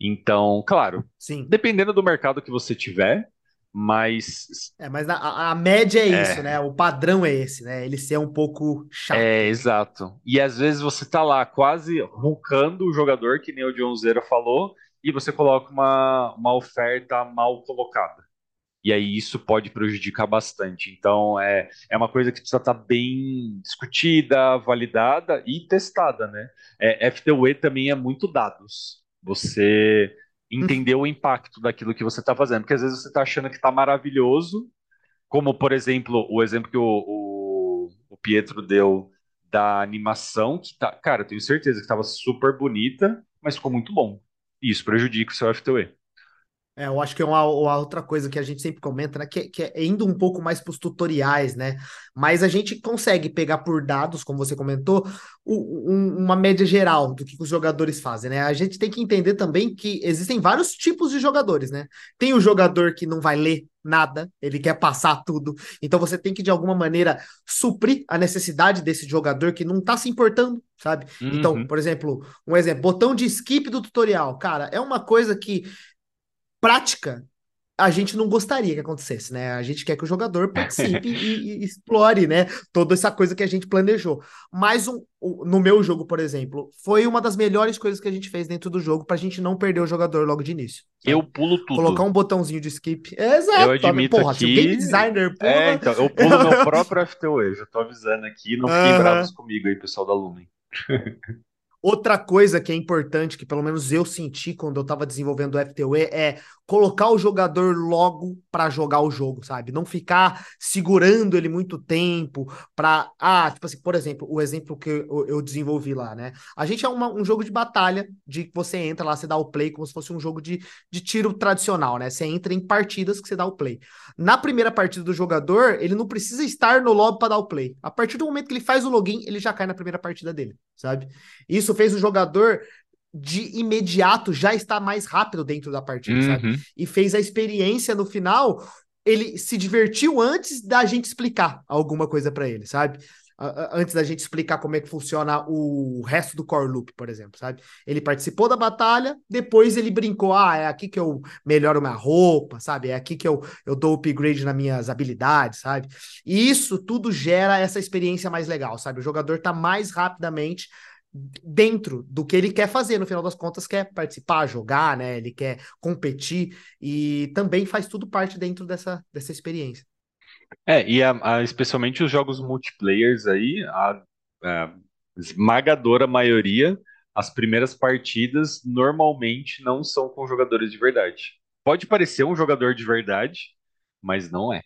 Então, claro, Sim. dependendo do mercado que você tiver, mas É, mas a, a média é isso, é, né? O padrão é esse, né? Ele ser um pouco é chato. exato. E às vezes você tá lá quase roncando o jogador, que nem o John Zera falou, e você coloca uma, uma oferta mal colocada. E aí isso pode prejudicar bastante. Então é, é uma coisa que precisa estar bem discutida, validada e testada, né? É, FTUE também é muito dados. Você entender o impacto daquilo que você está fazendo. Porque às vezes você está achando que está maravilhoso, como por exemplo, o exemplo que o, o, o Pietro deu da animação, que tá, cara, eu tenho certeza que estava super bonita, mas ficou muito bom. E isso prejudica o seu FTUE. É, eu acho que é uma, uma outra coisa que a gente sempre comenta, né? Que, que é indo um pouco mais para os tutoriais, né? Mas a gente consegue pegar por dados, como você comentou, o- um- uma média geral do que os jogadores fazem, né? A gente tem que entender também que existem vários tipos de jogadores, né? Tem o jogador que não vai ler nada, ele quer passar tudo. Então você tem que, de alguma maneira, suprir a necessidade desse jogador que não tá se importando, sabe? Então, Uhum. por exemplo, um exemplo, botão de skip do tutorial. Cara, é uma coisa que prática, a gente não gostaria que acontecesse, né? A gente quer que o jogador participe e, e explore, né? Toda essa coisa que a gente planejou. Mas um, no meu jogo, por exemplo, foi uma das melhores coisas que a gente fez dentro do jogo pra gente não perder o jogador logo de início, Eu sabe? pulo Colocar tudo. um botãozinho de skip. Eu Exato. admito Porra, o game aqui. designer É, pula. então, eu pulo meu próprio FTUE, já tô avisando aqui, não fiquem bravos Aham. comigo aí, pessoal da Lumen. Outra coisa que é importante, que pelo menos eu senti quando eu tava desenvolvendo o FTUE, é colocar o jogador logo para jogar o jogo, sabe? Não ficar segurando ele muito tempo para, ah, tipo assim, por exemplo, o exemplo que eu, eu desenvolvi lá, né? A gente é uma- um jogo de batalha, de que você entra lá, você dá o play como se fosse um jogo de, de tiro tradicional, né? Você entra em partidas que você dá o play. Na primeira partida do jogador, ele não precisa estar no lobby para dar o play. A partir do momento que ele faz o login, ele já cai na primeira partida dele, sabe? Isso fez o jogador de imediato já está mais rápido dentro da partida, Uhum. sabe? E fez a experiência no final. Ele se divertiu antes da gente explicar alguma coisa para ele, sabe? Antes da gente explicar como é que funciona o resto do core loop, por exemplo, sabe? Ele participou da batalha, depois ele brincou: ah, é aqui que eu melhoro minha roupa, sabe? É aqui que eu, eu dou upgrade nas minhas habilidades, sabe? E isso tudo gera essa experiência mais legal, sabe? O jogador tá mais rapidamente dentro do que ele quer fazer, no final das contas, quer participar, jogar, né? Ele quer competir e também faz tudo parte dentro dessa, dessa experiência. É, e a- a- especialmente os jogos multiplayers aí, a, a esmagadora maioria, as primeiras partidas normalmente não são com jogadores de verdade. Pode parecer um jogador de verdade, mas não é.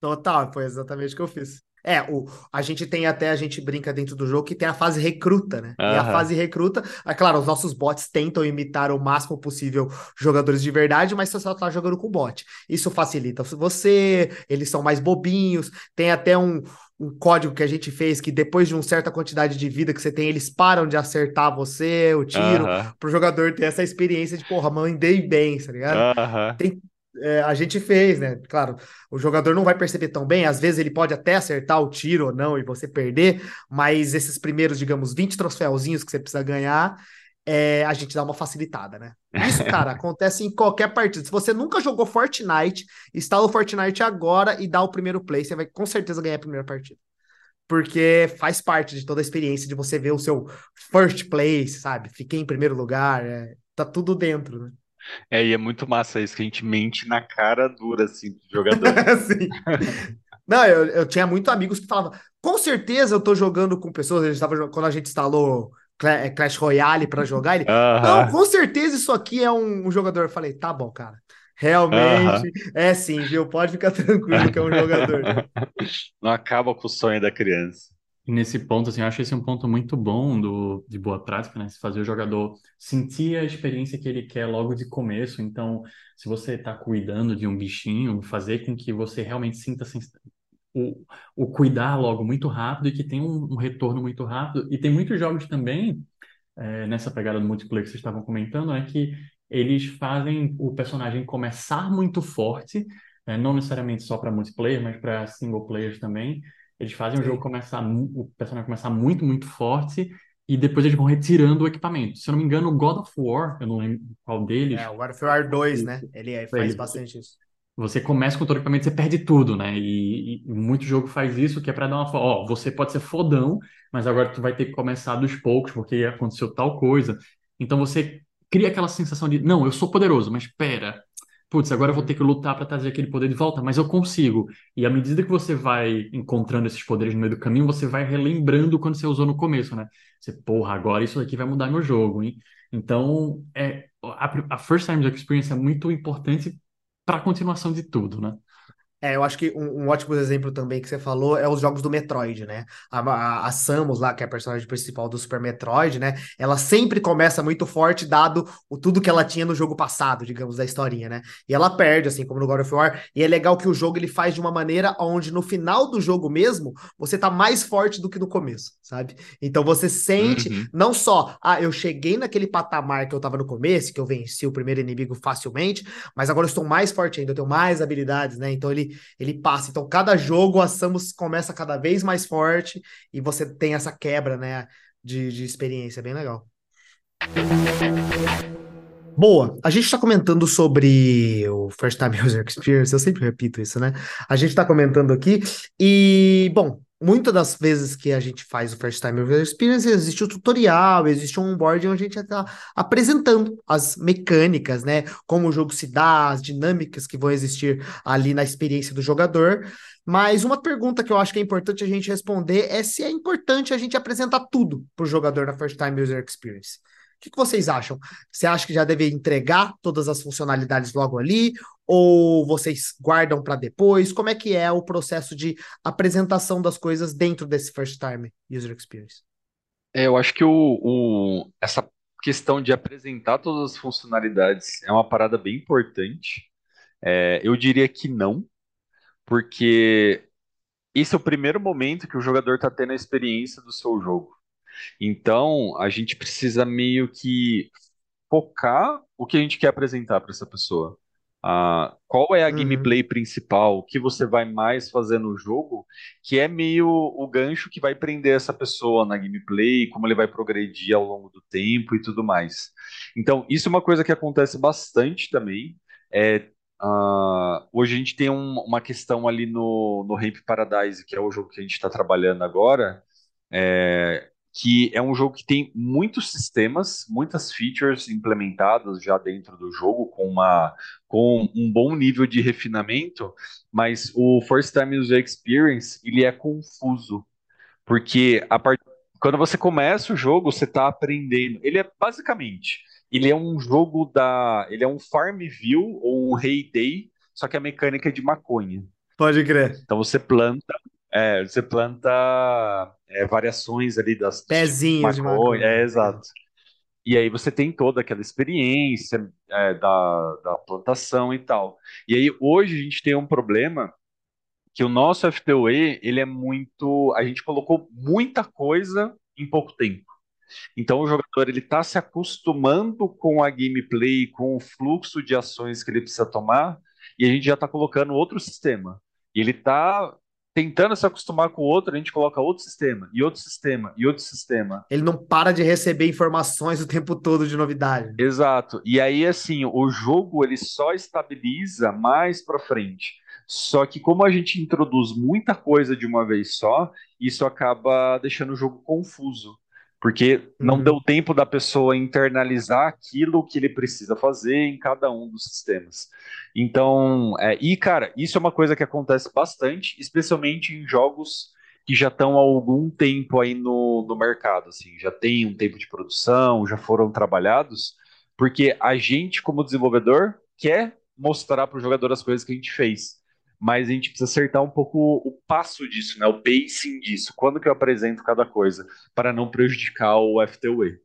Total, foi exatamente o que eu fiz. É, o, a gente tem até, a gente brinca dentro do jogo que tem a fase recruta, né? E a fase recruta, é claro, os nossos bots tentam imitar o máximo possível jogadores de verdade, mas você só tá jogando com bot. Isso facilita você, eles são mais bobinhos, tem até um, um código que a gente fez que depois de uma certa quantidade de vida que você tem, eles param de acertar você, o tiro, Aham, pro jogador ter essa experiência de, porra, mandei bem, tá ligado? aham. É, a gente fez, né? Claro, o jogador não vai perceber tão bem, às vezes ele pode até acertar o tiro ou não e você perder, mas esses primeiros, digamos, 20 troféuzinhos que você precisa ganhar, é, a gente dá uma facilitada, né? Isso, cara, acontece em qualquer partida. Se você nunca jogou Fortnite, instala o Fortnite agora e dá o primeiro play, você vai com certeza ganhar a primeira partida. Porque faz parte de toda a experiência de você ver o seu first place, sabe? Fiquei em primeiro lugar, é, tá tudo dentro, né? É, e é muito massa isso que a gente mente na cara dura, assim, do jogador. Sim. Não, eu, eu tinha muitos amigos que falavam, com certeza eu tô jogando com pessoas, a gente tava, quando a gente instalou eh, Clash Royale pra jogar, ele, não, Aham, com certeza isso aqui é um, um jogador. Eu falei, tá bom, cara, realmente é sim, viu? Pode ficar tranquilo que é um jogador. Não acaba com o sonho da criança. Nesse ponto, assim, eu acho esse um ponto muito bom do, de boa prática, né? Se fazer o jogador sentir a experiência que ele quer logo de começo. Então, se você está cuidando de um bichinho, fazer com que você realmente sinta sens- o, o cuidar logo muito rápido e que tem um, um retorno muito rápido. E tem muitos jogos também, é, nessa pegada do multiplayer que vocês estavam comentando, é que eles fazem o personagem começar muito forte, é, não necessariamente só para multiplayer, mas para single players também. Eles fazem o jogo Sim. começar, o personagem começar muito, muito forte e depois eles vão retirando o equipamento. Se eu não me engano, o God of War, eu não lembro qual deles, É, o Warfare 2, né? Ele é- faz Ele, bastante isso. você começa com todo o equipamento, você perde tudo, né? E, e muito jogo faz isso, que é pra dar uma. Ó, você pode ser fodão, mas agora tu vai ter que começar dos poucos, porque aconteceu tal coisa. Então você cria aquela sensação de, não, eu sou poderoso, mas pera. Putz, agora eu vou ter que lutar pra trazer aquele poder de volta, mas eu consigo. E à medida que você vai encontrando esses poderes no meio do caminho, você vai relembrando quando você usou no começo, né? Você, porra, agora isso aqui vai mudar meu jogo, hein? Então, é, a, a First Time Experience é muito importante para a continuação de tudo, né? É, eu acho que um, um ótimo exemplo também que você falou é os jogos do Metroid, né? A, a, a Samus lá, que é a personagem principal do Super Metroid, né? Ela sempre começa muito forte, dado o tudo que ela tinha no jogo passado, digamos, da historinha, né? E ela perde, assim como no God of War. E é legal que o jogo ele faz de uma maneira onde no final do jogo mesmo, você tá mais forte do que no começo, sabe? Então você sente Uhum. não só, ah, eu cheguei naquele patamar que eu tava no começo, que eu venci o primeiro inimigo facilmente, mas agora eu estou mais forte ainda, eu tenho mais habilidades, né? Então ele ele passa. Então, cada jogo a Samus começa cada vez mais forte e você tem essa quebra, né, de, de experiência. Bem legal. Boa, a gente está comentando sobre o First Time User Experience, eu sempre repito isso, né? A gente está comentando aqui e, bom, muitas das vezes que a gente faz o First Time User Experience, existe o tutorial, existe um onboarding onde a gente está apresentando as mecânicas, né? Como o jogo se dá, as dinâmicas que vão existir ali na experiência do jogador. Mas uma pergunta que eu acho que é importante a gente responder é se é importante a gente apresentar tudo para o jogador na First Time User Experience. O que, que vocês acham? Você acha que já deve entregar todas as funcionalidades logo ali? Ou vocês guardam para depois? Como é que é o processo de apresentação das coisas dentro desse First Time User Experience? É, eu acho que o, o- essa questão de apresentar todas as funcionalidades é uma parada bem importante. É, eu diria que não, porque esse é o primeiro momento que o jogador está tendo a experiência do seu jogo. Então, a gente precisa meio que focar o que a gente quer apresentar para essa pessoa. Ah, qual é a Uhum. gameplay principal? O que você vai mais fazer no jogo? Que é meio o gancho que vai prender essa pessoa na gameplay, como ele vai progredir ao longo do tempo e tudo mais. Então, isso é uma coisa que acontece bastante também. É, ah, hoje a gente tem um- uma questão ali no, no Ramp Paradise, que é o jogo que a gente está trabalhando agora. É, que é um jogo que tem muitos sistemas, muitas features implementadas já dentro do jogo, com, uma, com um bom nível de refinamento, mas o First Time User Experience ele é confuso, porque a part... quando você começa o jogo, você está aprendendo. Ele é basicamente, ele é um jogo da, ele é um Farmville ou um Hay só que a mecânica é de maconha. Pode crer. Então você planta, é, você planta é, variações ali das Pezinhos de maconha. é exato. E aí você tem toda aquela experiência é, da, da plantação e tal. E aí hoje a gente tem um problema que o nosso FTOE, ele é muito, a gente colocou muita coisa em pouco tempo. Então o jogador ele está se acostumando com a gameplay, com o fluxo de ações que ele precisa tomar, e a gente já está colocando outro sistema. E ele está tentando se acostumar com o outro, a gente coloca outro sistema, e outro sistema, e outro sistema. Ele não para de receber informações o tempo todo de novidade. Exato. E aí, assim, o jogo ele só estabiliza mais para frente. Só que como a gente introduz muita coisa de uma vez só, isso acaba deixando o jogo confuso. Porque não Uhum. deu tempo da pessoa internalizar aquilo que ele precisa fazer em cada um dos sistemas. Então, é, e cara, isso é uma coisa que acontece bastante, especialmente em jogos que já estão há algum tempo aí no, no mercado, assim, já tem um tempo de produção, já foram trabalhados, porque a gente, como desenvolvedor, quer mostrar para o jogador as coisas que a gente fez, mas a gente precisa acertar um pouco o passo disso, né, o pacing disso, quando que eu apresento cada coisa, para não prejudicar o FTUE.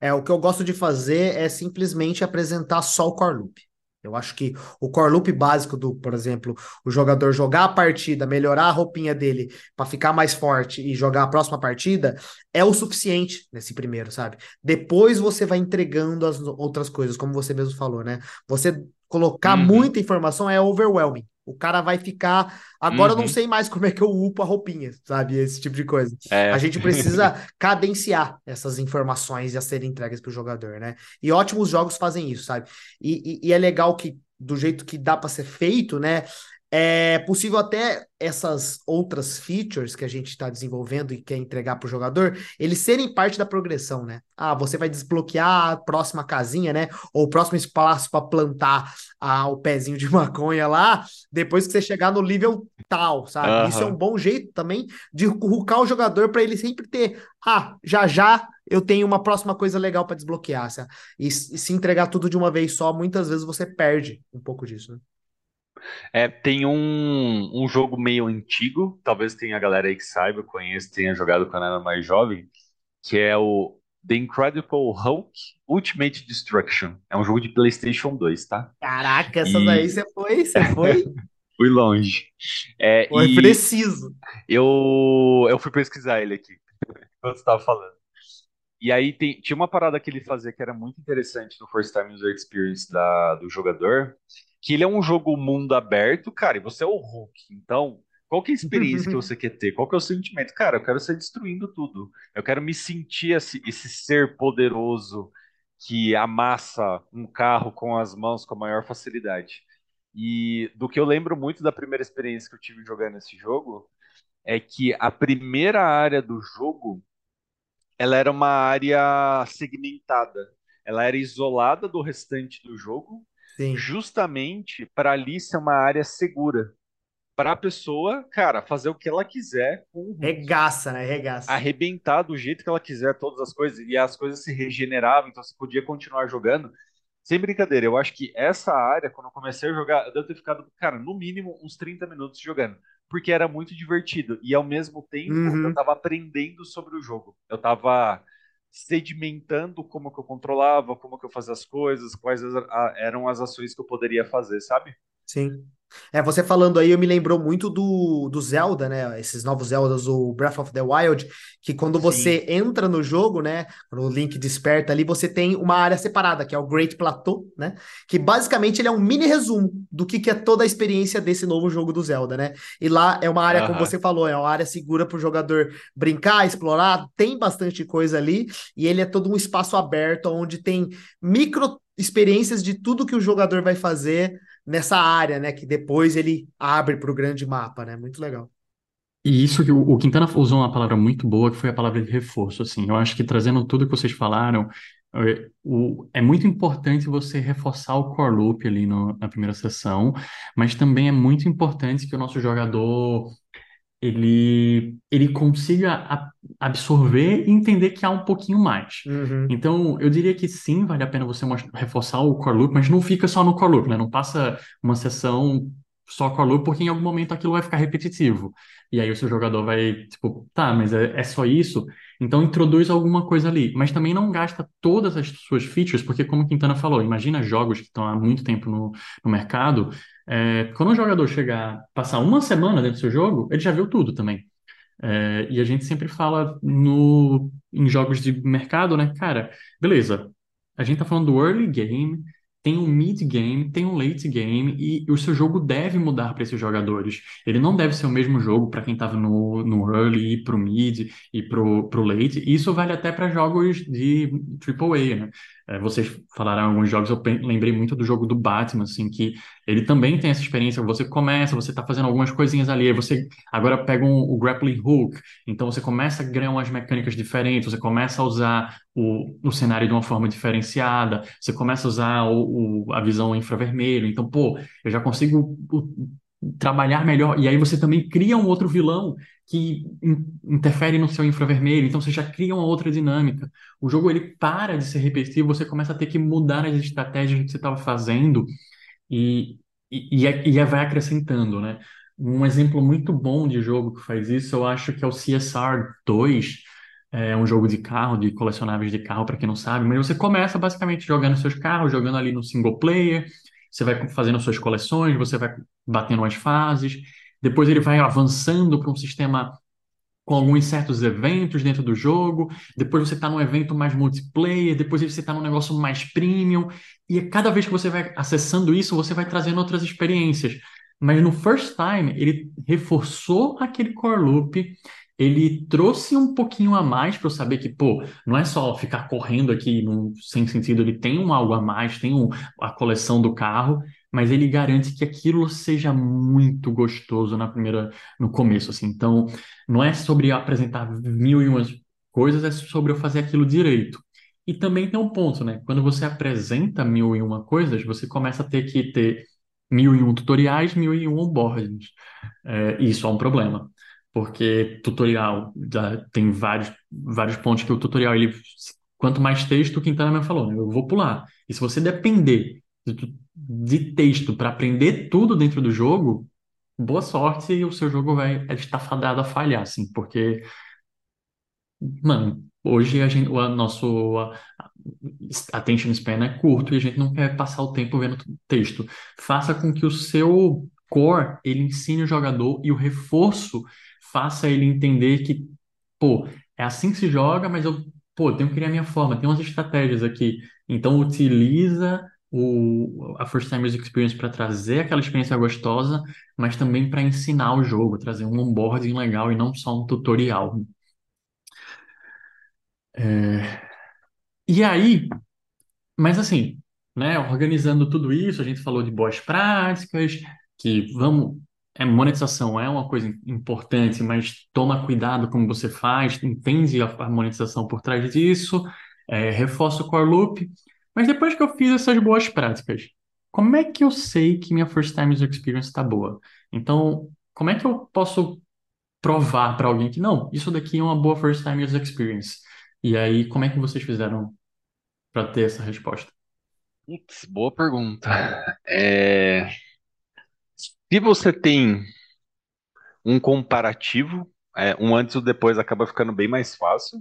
É, o que eu gosto de fazer é simplesmente apresentar só o core loop. Eu acho que o core loop básico do, por exemplo, o jogador jogar a partida, melhorar a roupinha dele para ficar mais forte e jogar a próxima partida é o suficiente nesse primeiro, sabe? Depois você vai entregando as outras coisas, como você mesmo falou, né? Você colocar Uhum. muita informação é overwhelming. O cara vai ficar. Agora eu não Uhum. sei mais como é que eu upo a roupinha, sabe? Esse tipo de coisa. É. A gente precisa cadenciar essas informações a serem entregues para o jogador, né? E ótimos jogos fazem isso, sabe? E, e- e é legal que, do jeito que dá para ser feito, né? É possível até essas outras features que a gente está desenvolvendo e quer entregar para o jogador, eles serem parte da progressão, né? Ah, você vai desbloquear a próxima casinha, né? Ou o próximo espaço para plantar ah, o pezinho de maconha lá, depois que você chegar no nível tal, sabe? Isso é um bom jeito também de rucar o jogador para ele sempre ter, ah, já já eu tenho uma próxima coisa legal para desbloquear, sabe? E, e se entregar tudo de uma vez só, muitas vezes você perde um pouco disso, né? É, tem um, um jogo meio antigo, talvez tenha a galera aí que saiba, conhece, tenha jogado quando era mais jovem, que é o The Incredible Hulk Ultimate Destruction. É um jogo de PlayStation 2, tá? Caraca, essa E- daí você foi, você foi, Fui longe. É, foi preciso. eu, eu fui pesquisar ele aqui, enquanto você estava falando. E aí tem- tinha uma parada que ele fazia que era muito interessante no First Time User Experience da, do jogador, que ele é um jogo mundo aberto, cara, e você é o Hulk. Então, qual que é a experiência que você quer ter? Qual que é o sentimento? Cara, eu quero ser destruindo tudo. Eu quero me sentir esse, esse ser poderoso que amassa um carro com as mãos com a maior facilidade. E do que eu lembro muito da primeira experiência que eu tive jogando esse jogo é que a primeira área do jogo ela era uma área segmentada. Ela era isolada do restante do jogo, Sim. justamente para ali ser uma área segura. Para a pessoa, cara, fazer o que ela quiser com o. Regaça, né? Regaça. Arrebentar do jeito que ela quiser todas as coisas. E as coisas se regeneravam, então você podia continuar jogando. Sem brincadeira, eu acho que essa área, quando eu comecei a jogar, eu devo ter ficado, cara, no mínimo uns 30 minutos jogando. Porque era muito divertido. E ao mesmo tempo, Uhum. eu tava aprendendo sobre o jogo. Eu tava sedimentando como que eu controlava, como que eu fazia as coisas, quais eram as ações que eu poderia fazer, sabe? Sim. É, você falando aí, eu me lembrou muito do, do Zelda, né? Esses novos Zeldas, o Breath of the Wild, que quando você Sim. entra no jogo, né? Quando o Link desperta ali, você tem uma área separada, que é o Great Plateau, né? Que basicamente ele é um mini resumo do que, que é toda a experiência desse novo jogo do Zelda, né? E lá é uma área, como você falou, é uma área segura para o jogador brincar, explorar, tem bastante coisa ali, e ele é todo um espaço aberto, onde tem micro experiências de tudo que o jogador vai fazer nessa área, né? Que depois ele abre para o grande mapa, né? Muito legal. E isso que o, Quintana usou uma palavra muito boa, que foi a palavra de reforço, assim. Eu acho que trazendo tudo que vocês falaram, é, o, é muito importante você reforçar o core loop ali no- na primeira sessão, mas também é muito importante que o nosso jogador ele, ele consiga absorver e entender que há um pouquinho mais. Uhum. Então, eu diria que sim, vale a pena você reforçar o core loop, mas não fica só no core loop, né? Não passa uma sessão só core loop, porque em algum momento aquilo vai ficar repetitivo. E aí o seu jogador vai, tipo, tá, mas é, é só isso? Então introduz alguma coisa ali, mas também não gasta todas as suas features, porque como Quintana falou, imagina jogos que estão há muito tempo no, no mercado, é, quando o jogador chegar, passar uma semana dentro do seu jogo, ele já viu tudo também. É, e a gente sempre fala no, em jogos de mercado, né? Cara, beleza. A gente tá falando do early game, tem um mid game, tem um late game, e o seu jogo deve mudar para esses jogadores. Ele não deve ser o mesmo jogo para quem estava no, no early, e pro mid e pro, pro late. Isso vale até para jogos de AAA, né? É, vocês falaram alguns jogos, eu lembrei muito do jogo do Batman, assim, que ele também tem essa experiência. Você começa, você tá fazendo algumas coisinhas ali, você Agora pega um, o grappling hook, então você começa a ganhar umas mecânicas diferentes, você começa a usar o, o cenário de uma forma diferenciada, você começa a usar o, o- a visão infravermelho, então, pô, eu já consigo o- trabalhar melhor, e aí você também cria um outro vilão que in- interfere no seu infravermelho, então você já cria uma outra dinâmica. O jogo ele para de ser repetitivo, você começa a ter que mudar as estratégias que você estava fazendo e, e, e, é- e é- vai acrescentando, né? Um exemplo muito bom de jogo que faz isso, eu acho que é o CSR 2. É um jogo de carro, de colecionáveis de carro, para quem não sabe, mas você começa basicamente jogando seus carros, jogando ali no single player, você vai fazendo suas coleções, você vai batendo as fases, depois ele vai avançando para um sistema com alguns certos eventos dentro do jogo, depois você está num evento mais multiplayer, depois você está num negócio mais premium, e cada vez que você vai acessando isso, você vai trazendo outras experiências. Mas no first time, ele reforçou aquele core loop, ele trouxe um pouquinho a mais para eu saber que, pô, não é só ficar correndo aqui sem sentido, ele tem um algo a mais, tem um, a coleção do carro, mas ele garante que aquilo seja muito gostoso na primeira, no começo, assim. Então, não é sobre apresentar mil e umas coisas, é sobre eu fazer aquilo direito. E também tem um ponto, né? Quando você apresenta mil e uma coisas, você começa a ter que ter mil e um tutoriais, mil e um onboardings. É, isso é um problema, porque tutorial tem vários, vários pontos que o tutorial, ele, quanto mais texto, o Quintana me falou, né? Eu vou pular. E se você depender de, de texto para aprender tudo dentro do jogo, boa sorte e o seu jogo vai estar fadado a falhar, assim, porque, mano, hoje a gente, o nosso a- attention span é curto e a gente não quer passar o tempo vendo texto. Faça com que o seu core, ele ensine o jogador e o reforço faça ele entender que, pô, é assim que se joga, mas eu, pô, tenho que criar minha forma, tem umas estratégias aqui. Então, utiliza o, a First Time User Experience para trazer aquela experiência gostosa, mas também para ensinar o jogo, trazer um onboarding legal e não só um tutorial. É, E aí, mas assim, né, organizando tudo isso, a gente falou de boas práticas, que vamos, é, monetização é uma coisa importante, mas toma cuidado como você faz, entende a, a monetização por trás disso, é, reforça o core loop. Mas depois que eu fiz essas boas práticas, como é que eu sei que minha first time user experience está boa? Então, como é que eu posso provar para alguém que não, isso daqui é uma boa first time user experience? E aí, como é que vocês fizeram para ter essa resposta? Putz, boa pergunta. É, se você tem um comparativo, é, um antes e depois acaba ficando bem mais fácil.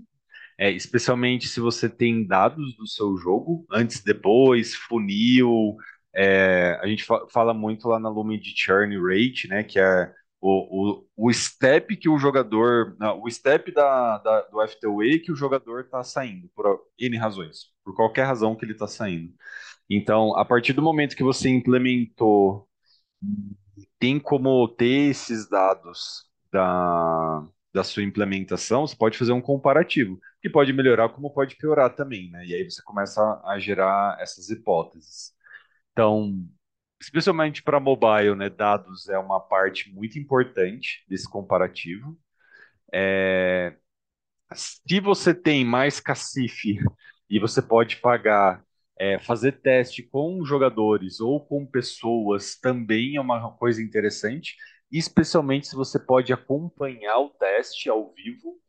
É, especialmente se você tem dados do seu jogo, antes, depois, funil, É, a gente fa fala muito lá na Lumen de churn rate, né, que é o, o, o step que o jogador, não, o step da, da, do FTWA que o jogador está saindo, por N razões, por qualquer razão que ele está saindo. Então, a partir do momento que você implementou, tem como ter esses dados da, da sua implementação, você pode fazer um comparativo, que pode melhorar como pode piorar também, né? E aí você começa a gerar essas hipóteses. Então, especialmente para mobile, né, dados é uma parte muito importante desse comparativo. É, se você tem mais cacife e você pode pagar, é, fazer teste com jogadores ou com pessoas também é uma coisa interessante, especialmente se você pode acompanhar o teste ao vivo,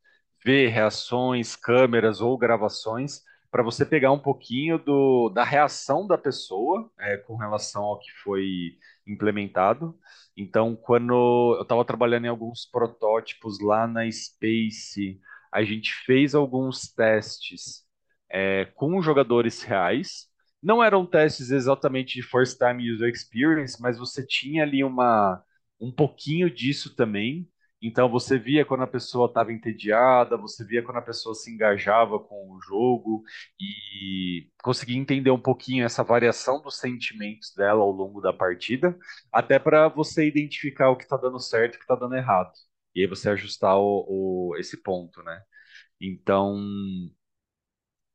ver reações, câmeras ou gravações para você pegar um pouquinho do, da reação da pessoa é, com relação ao que foi implementado. Então, quando eu estava trabalhando em alguns protótipos lá na Space, a gente fez alguns testes é, com jogadores reais. Não eram testes exatamente de first time user experience, mas você tinha ali uma, um pouquinho disso também. Então você via quando a pessoa estava entediada, você via quando a pessoa se engajava com o jogo e conseguia entender um pouquinho essa variação dos sentimentos dela ao longo da partida, até para você identificar o que está dando certo e o que está dando errado. E aí você ajustar o, o, esse ponto, né? Então,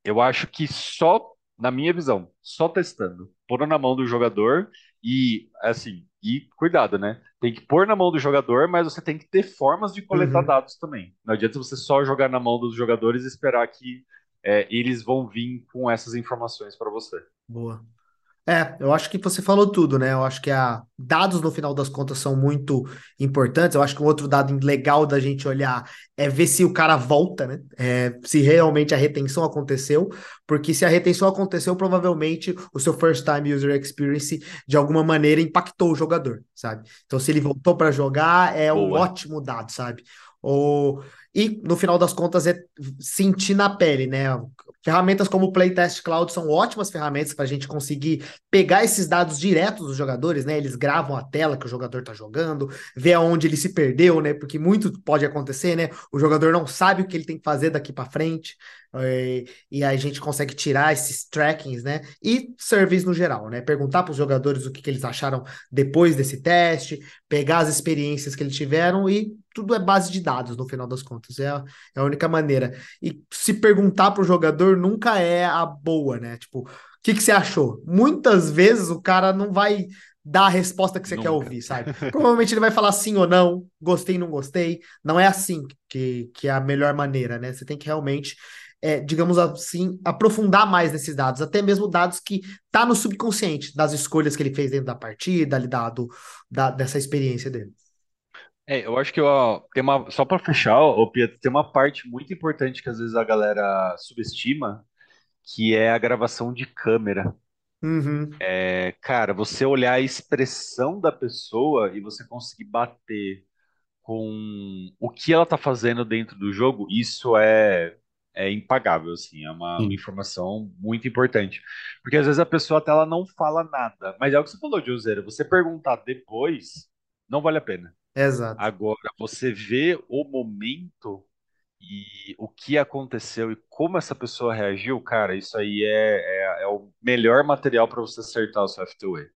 eu acho que só, na minha visão, só testando, pondo na mão do jogador e, assim, e cuidado, né? Tem que pôr na mão do jogador, mas você tem que ter formas de coletar Uhum. dados também. Não adianta você só jogar na mão dos jogadores e esperar que é, eles vão vir com essas informações para você. Boa. É, eu acho que você falou tudo, né? Eu acho que a dados no final das contas são muito importantes. Eu acho que um outro dado legal da gente olhar é ver se o cara volta, né? É, se realmente a retenção aconteceu, porque se a retenção aconteceu, provavelmente o seu first time user experience de alguma maneira impactou o jogador, sabe? Então, se ele voltou para jogar, é um Boa. ótimo dado, sabe? Ou... E no final das contas é sentir na pele, né? Ferramentas como o Playtest Cloud são ótimas ferramentas para a gente conseguir pegar esses dados diretos dos jogadores, né? Eles gravam a tela que o jogador está jogando, ver aonde ele se perdeu, né? Porque muito pode acontecer, né? O jogador não sabe o que ele tem que fazer daqui para frente. E aí a gente consegue tirar esses trackings, né? E service no geral, né? Perguntar para os jogadores o que, que eles acharam depois desse teste, pegar as experiências que eles tiveram e tudo é base de dados no final das contas. É a, é a única maneira. E se perguntar para o jogador nunca é a boa, né? Tipo, o que, que você achou? Muitas vezes o cara não vai dar a resposta que você Nunca. quer ouvir, sabe? Provavelmente ele vai falar sim ou não, gostei, não gostei. Não é assim que, que é a melhor maneira, né? Você tem que realmente é, digamos assim, aprofundar mais nesses dados, até mesmo dados que tá no subconsciente, das escolhas que ele fez dentro da partida, ali, da, do, da, dessa experiência dele. É, eu acho que ó, tem uma, só para fechar, ô Pietro, tem uma parte muito importante que às vezes a galera subestima, que é a gravação de câmera. Uhum, É, cara, você olhar a expressão da pessoa e você conseguir bater com o que ela tá fazendo dentro do jogo, isso é, é impagável, assim, é uma, uma informação muito importante. Porque às vezes a pessoa até ela não fala nada, mas é o que você falou, Joseira, você perguntar depois, não vale a pena. exato. Agora, você vê o momento e o que aconteceu e como essa pessoa reagiu, cara, isso aí é, é, é o melhor material para você acertar o seu FTW.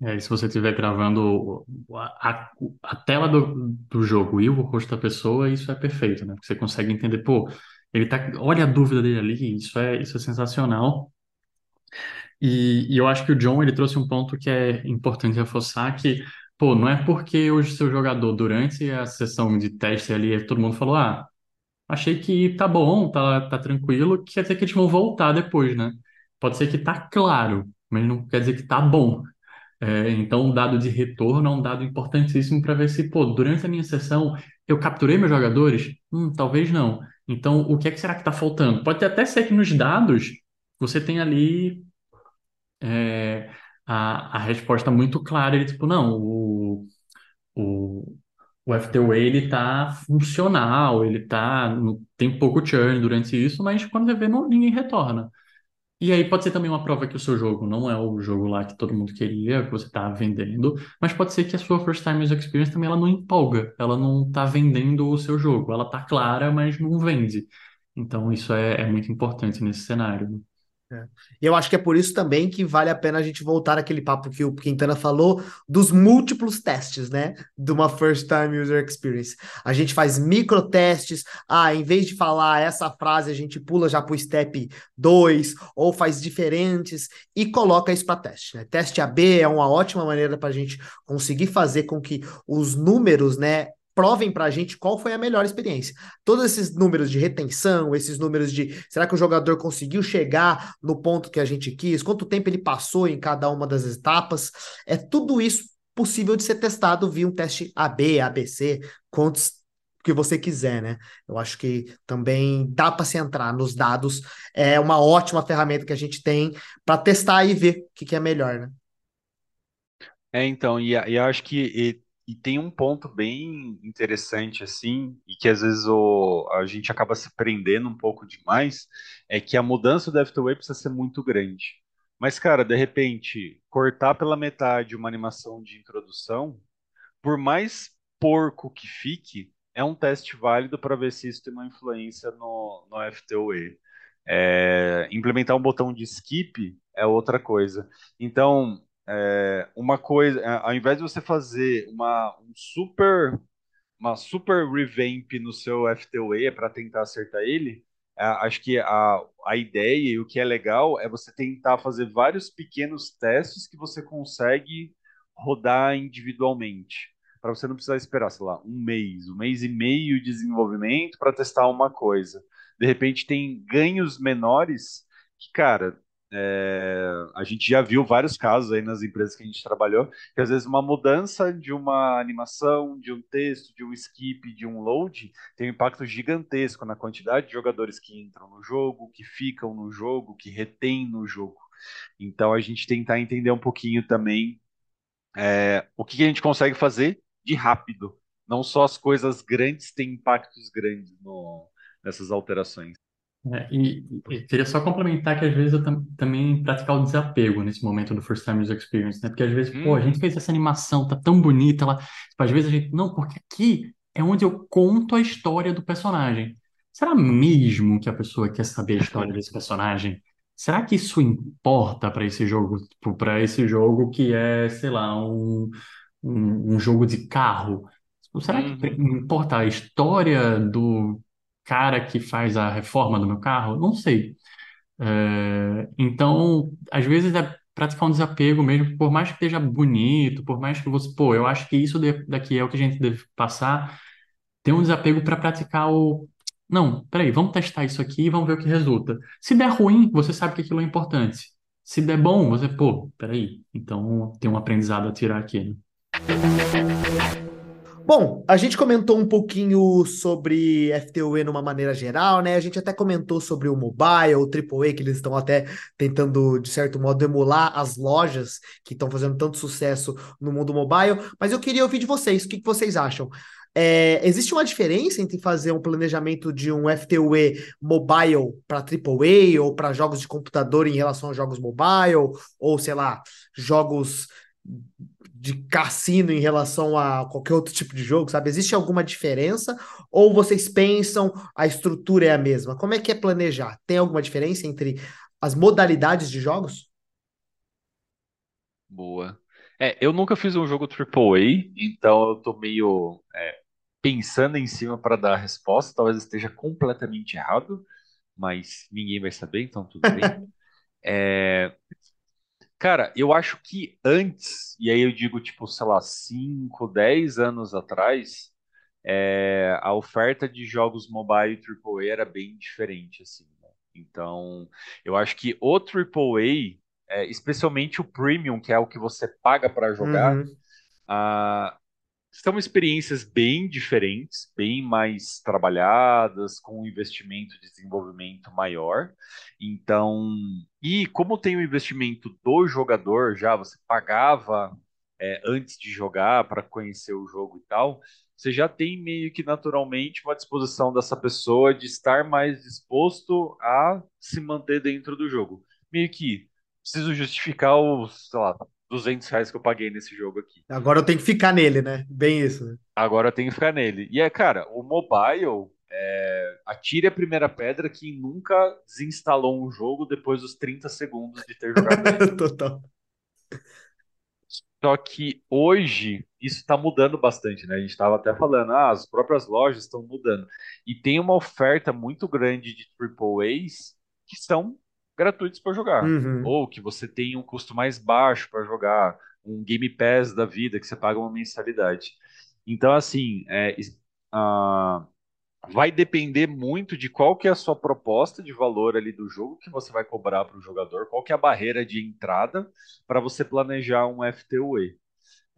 É, e se você estiver gravando a, a, tela do, do jogo e o rosto da pessoa, isso é perfeito, né? Porque você consegue entender, pô, ele tá, olha a dúvida dele ali, isso é, isso é sensacional. E, e eu acho que o John, ele trouxe um ponto que é importante reforçar, que, pô, não é porque hoje seu jogador, durante a sessão de teste ali, todo mundo falou, ah, achei que tá bom, tá, tá tranquilo, que quer dizer que eles vão voltar depois, né? Pode ser que tá claro, mas não quer dizer que tá bom. É, então, um dado de retorno é um dado importantíssimo para ver se, pô, durante a minha sessão eu capturei meus jogadores? Hum, talvez não. Então, o que é que será que está faltando? Pode até ser que nos dados você tenha ali é, a, a resposta muito clara. Ele, tipo, não, o, o, o FTWay ele está funcional, ele tá, tem pouco churn durante isso, mas quando você vê, não, ninguém retorna. E aí pode ser também uma prova que o seu jogo não é o jogo lá que todo mundo queria, que você está vendendo, mas pode ser que a sua first time user experience também ela não empolga, ela não está vendendo o seu jogo, ela está clara, mas não vende. Então isso é, é muito importante nesse cenário. É. E eu acho que é por isso também que vale a pena a gente voltar àquele papo que o Quintana falou dos múltiplos testes, né? De uma first time user experience. A gente faz micro testes, ah, em vez de falar essa frase, a gente pula já para o step 2, ou faz diferentes e coloca isso para teste. Né? Teste AB é uma ótima maneira para a gente conseguir fazer com que os números, né, provem para a gente qual foi a melhor experiência. Todos esses números de retenção, esses números de será que o jogador conseguiu chegar no ponto que a gente quis, quanto tempo ele passou em cada uma das etapas, é tudo isso possível de ser testado via um teste AB, ABC, quantos que você quiser, né? Eu acho que também dá para se entrar nos dados, é uma ótima ferramenta que a gente tem para testar e ver o que, que é melhor, né? É, então, e, e acho que e e tem um ponto bem interessante, assim, e que às vezes o, a gente acaba se prendendo um pouco demais, é que a mudança do FTWay precisa ser muito grande. Mas, cara, de repente, cortar pela metade uma animação de introdução, por mais porco que fique, é um teste válido para ver se isso tem uma influência no, no FTWay. É, implementar um botão de skip é outra coisa. Então, é, uma coisa, ao invés de você fazer uma um super uma super revamp no seu FTWay para tentar acertar ele, é, acho que a, a ideia e o que é legal é você tentar fazer vários pequenos testes que você consegue rodar individualmente, para você não precisar esperar, sei lá, um mês, um mês e meio de desenvolvimento para testar uma coisa. De repente tem ganhos menores que, cara, é, a gente já viu vários casos aí nas empresas que a gente trabalhou, que às vezes uma mudança de uma animação, de um texto, de um skip, de um load, tem um impacto gigantesco na quantidade de jogadores que entram no jogo, que ficam no jogo, que retêm no jogo. Então a gente tentar entender um pouquinho também é, o que a gente consegue fazer de rápido. Não só as coisas grandes têm impactos grandes no, nessas alterações. É, e, e queria só complementar que às vezes eu tam- também praticar o desapego nesse momento do First Time User Experience, né? Porque às vezes, pô, a gente Uhum, fez essa animação, tá tão bonita, ela... tipo, às vezes a gente, não, porque aqui é onde eu conto a história do personagem. Será mesmo que a pessoa quer saber a história desse personagem? Será que isso importa para esse jogo, para esse jogo que é, sei lá, um, um, um jogo de carro? Tipo, Será que uhum. importa a história do cara que faz a reforma do meu carro? Não sei. É, então, às vezes é praticar um desapego mesmo, por mais que esteja bonito, por mais que você, pô, eu acho que isso daqui é o que a gente deve passar, ter um desapego para praticar o. Não, peraí, vamos testar isso aqui e vamos ver o que resulta. Se der ruim, você sabe que aquilo é importante. Se der bom, você, pô, peraí, então tem um aprendizado a tirar aqui, né? Bom, a gente comentou um pouquinho sobre FTUE numa maneira geral, né? A gente até comentou sobre o mobile, o AAA, que eles estão até tentando, de certo modo, emular as lojas que estão fazendo tanto sucesso no mundo mobile. Mas eu queria ouvir de vocês, o que que vocês acham? É, existe uma diferença entre fazer um planejamento de um FTUE mobile para AAA ou para jogos de computador em relação a jogos mobile, ou sei lá, jogos de cassino em relação a qualquer outro tipo de jogo, sabe? Existe alguma diferença? Ou vocês pensam a estrutura é a mesma? Como é que é planejar? Tem alguma diferença entre as modalidades de jogos? Boa. É, eu nunca fiz um jogo AAA, então eu tô meio é, pensando em cima para dar a resposta. Talvez esteja completamente errado, mas ninguém vai saber, então tudo bem. É, cara, eu acho que antes, e aí eu digo tipo, sei lá, 5, 10 anos atrás, é, a oferta de jogos mobile AAA era bem diferente, assim, né? Então, eu acho que o AAA, é, especialmente o Premium, que é o que você paga para jogar, Uhum. ah, são experiências bem diferentes, bem mais trabalhadas, com um investimento de desenvolvimento maior. Então, e como tem o investimento do jogador, já você pagava é, antes de jogar para conhecer o jogo e tal, você já tem meio que naturalmente uma disposição dessa pessoa de estar mais disposto a se manter dentro do jogo. meio que preciso justificar os, sei lá, 200 reais que eu paguei nesse jogo aqui. Agora eu tenho que ficar nele, né? Bem isso, né? Agora eu tenho que ficar nele. E é, cara, o mobile, é, atire a primeira pedra que nunca desinstalou um jogo depois dos 30 segundos de ter jogado. Total. Só que hoje isso está mudando bastante, né? A gente estava até falando, ah, as próprias lojas estão mudando. E tem uma oferta muito grande de AAAs que são gratuitos para jogar. Uhum. Ou que você tem um custo mais baixo para jogar, um Game Pass da vida, que você paga uma mensalidade. Então, assim, é, ah, vai depender muito de qual que é a sua proposta de valor ali do jogo que você vai cobrar para o jogador, qual que é a barreira de entrada para você planejar um FTUE.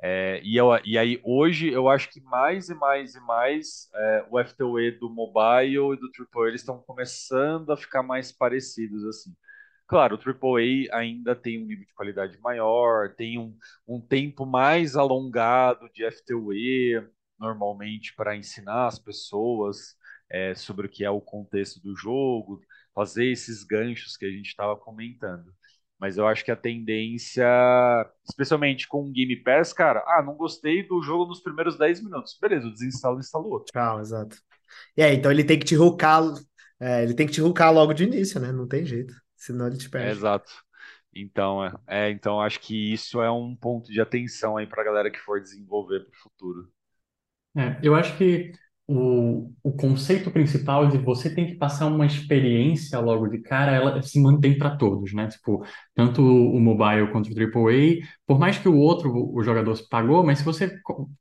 É, e, eu, e aí hoje eu acho que mais e mais e mais é, o FTUE do mobile e do AAA eles estão começando a ficar mais parecidos assim. Claro, o AAA ainda tem um nível de qualidade maior, tem um, um tempo mais alongado de FTUE, normalmente para ensinar as pessoas é, sobre o que é o contexto do jogo, fazer esses ganchos que a gente estava comentando. Mas eu acho que a tendência, especialmente com o Game Pass, cara, ah, não gostei do jogo nos primeiros 10 minutos. Beleza, desinstala e instala outro. Tchau, exato. E aí, então ele tem que te hoocar, é, ele tem que te hoocar logo de início, né? Não tem jeito. Senão ele te É, perde. exato. Então, é, é, então acho que isso é um ponto de atenção aí para a galera que for desenvolver para o futuro. É, eu acho que o, o conceito principal de você tem que passar uma experiência logo de cara, ela se mantém para todos, né? Tipo, tanto o mobile quanto o AAA, por mais que o outro, o jogador pagou, mas se você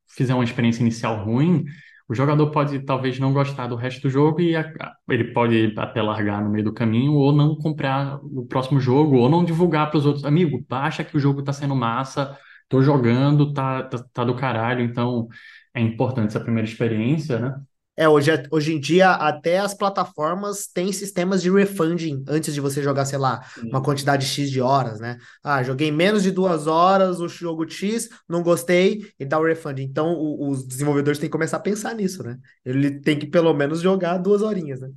fizer uma experiência inicial ruim, o jogador pode talvez não gostar do resto do jogo e a- ele pode até largar no meio do caminho ou não comprar o próximo jogo ou não divulgar para os outros. Amigo, baixa que o jogo tá sendo massa, tô jogando, tá, tá, tá do caralho, então é importante essa primeira experiência, né? É, hoje, hoje em dia, até as plataformas têm sistemas de refunding antes de você jogar, sei lá, uma quantidade X de horas, né? Ah, joguei menos de duas horas o jogo X, não gostei, e dá o refund. Então, o- os desenvolvedores têm que começar a pensar nisso, né? Ele tem que pelo menos jogar duas horinhas, né?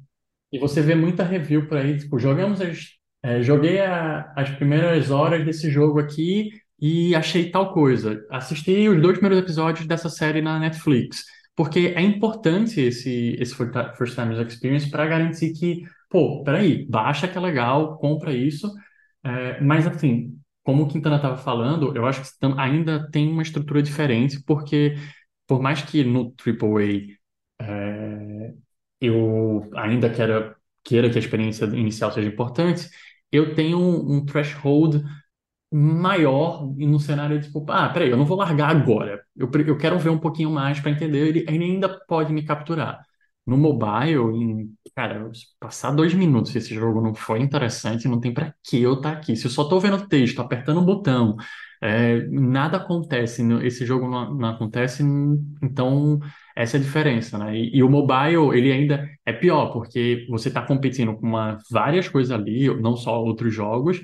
E você vê muita review por aí, tipo, jogamos as, é, joguei a- as primeiras horas desse jogo aqui e achei tal coisa. Assisti os dois primeiros episódios dessa série na Netflix. Porque é importante esse, esse First Timers Experience para garantir que, pô, peraí, baixa que é legal, compra isso. É, mas assim, como o Quintana estava falando, eu acho que ainda tem uma estrutura diferente, porque por mais que no AAA é, eu ainda queira, queira que a experiência inicial seja importante, eu tenho um, um threshold maior no cenário de tipo, ah, peraí, eu não vou largar agora. Eu, eu quero ver um pouquinho mais para entender, ele, ele ainda pode me capturar. No mobile, em, cara, passar dois minutos se esse jogo não foi interessante, não tem para que eu estar aqui. Se eu só tô vendo texto, apertando um botão, é, nada acontece, esse jogo não, não acontece, então essa é a diferença, né? E, e o mobile, ele ainda é pior, porque você está competindo com uma, várias coisas ali, não só outros jogos,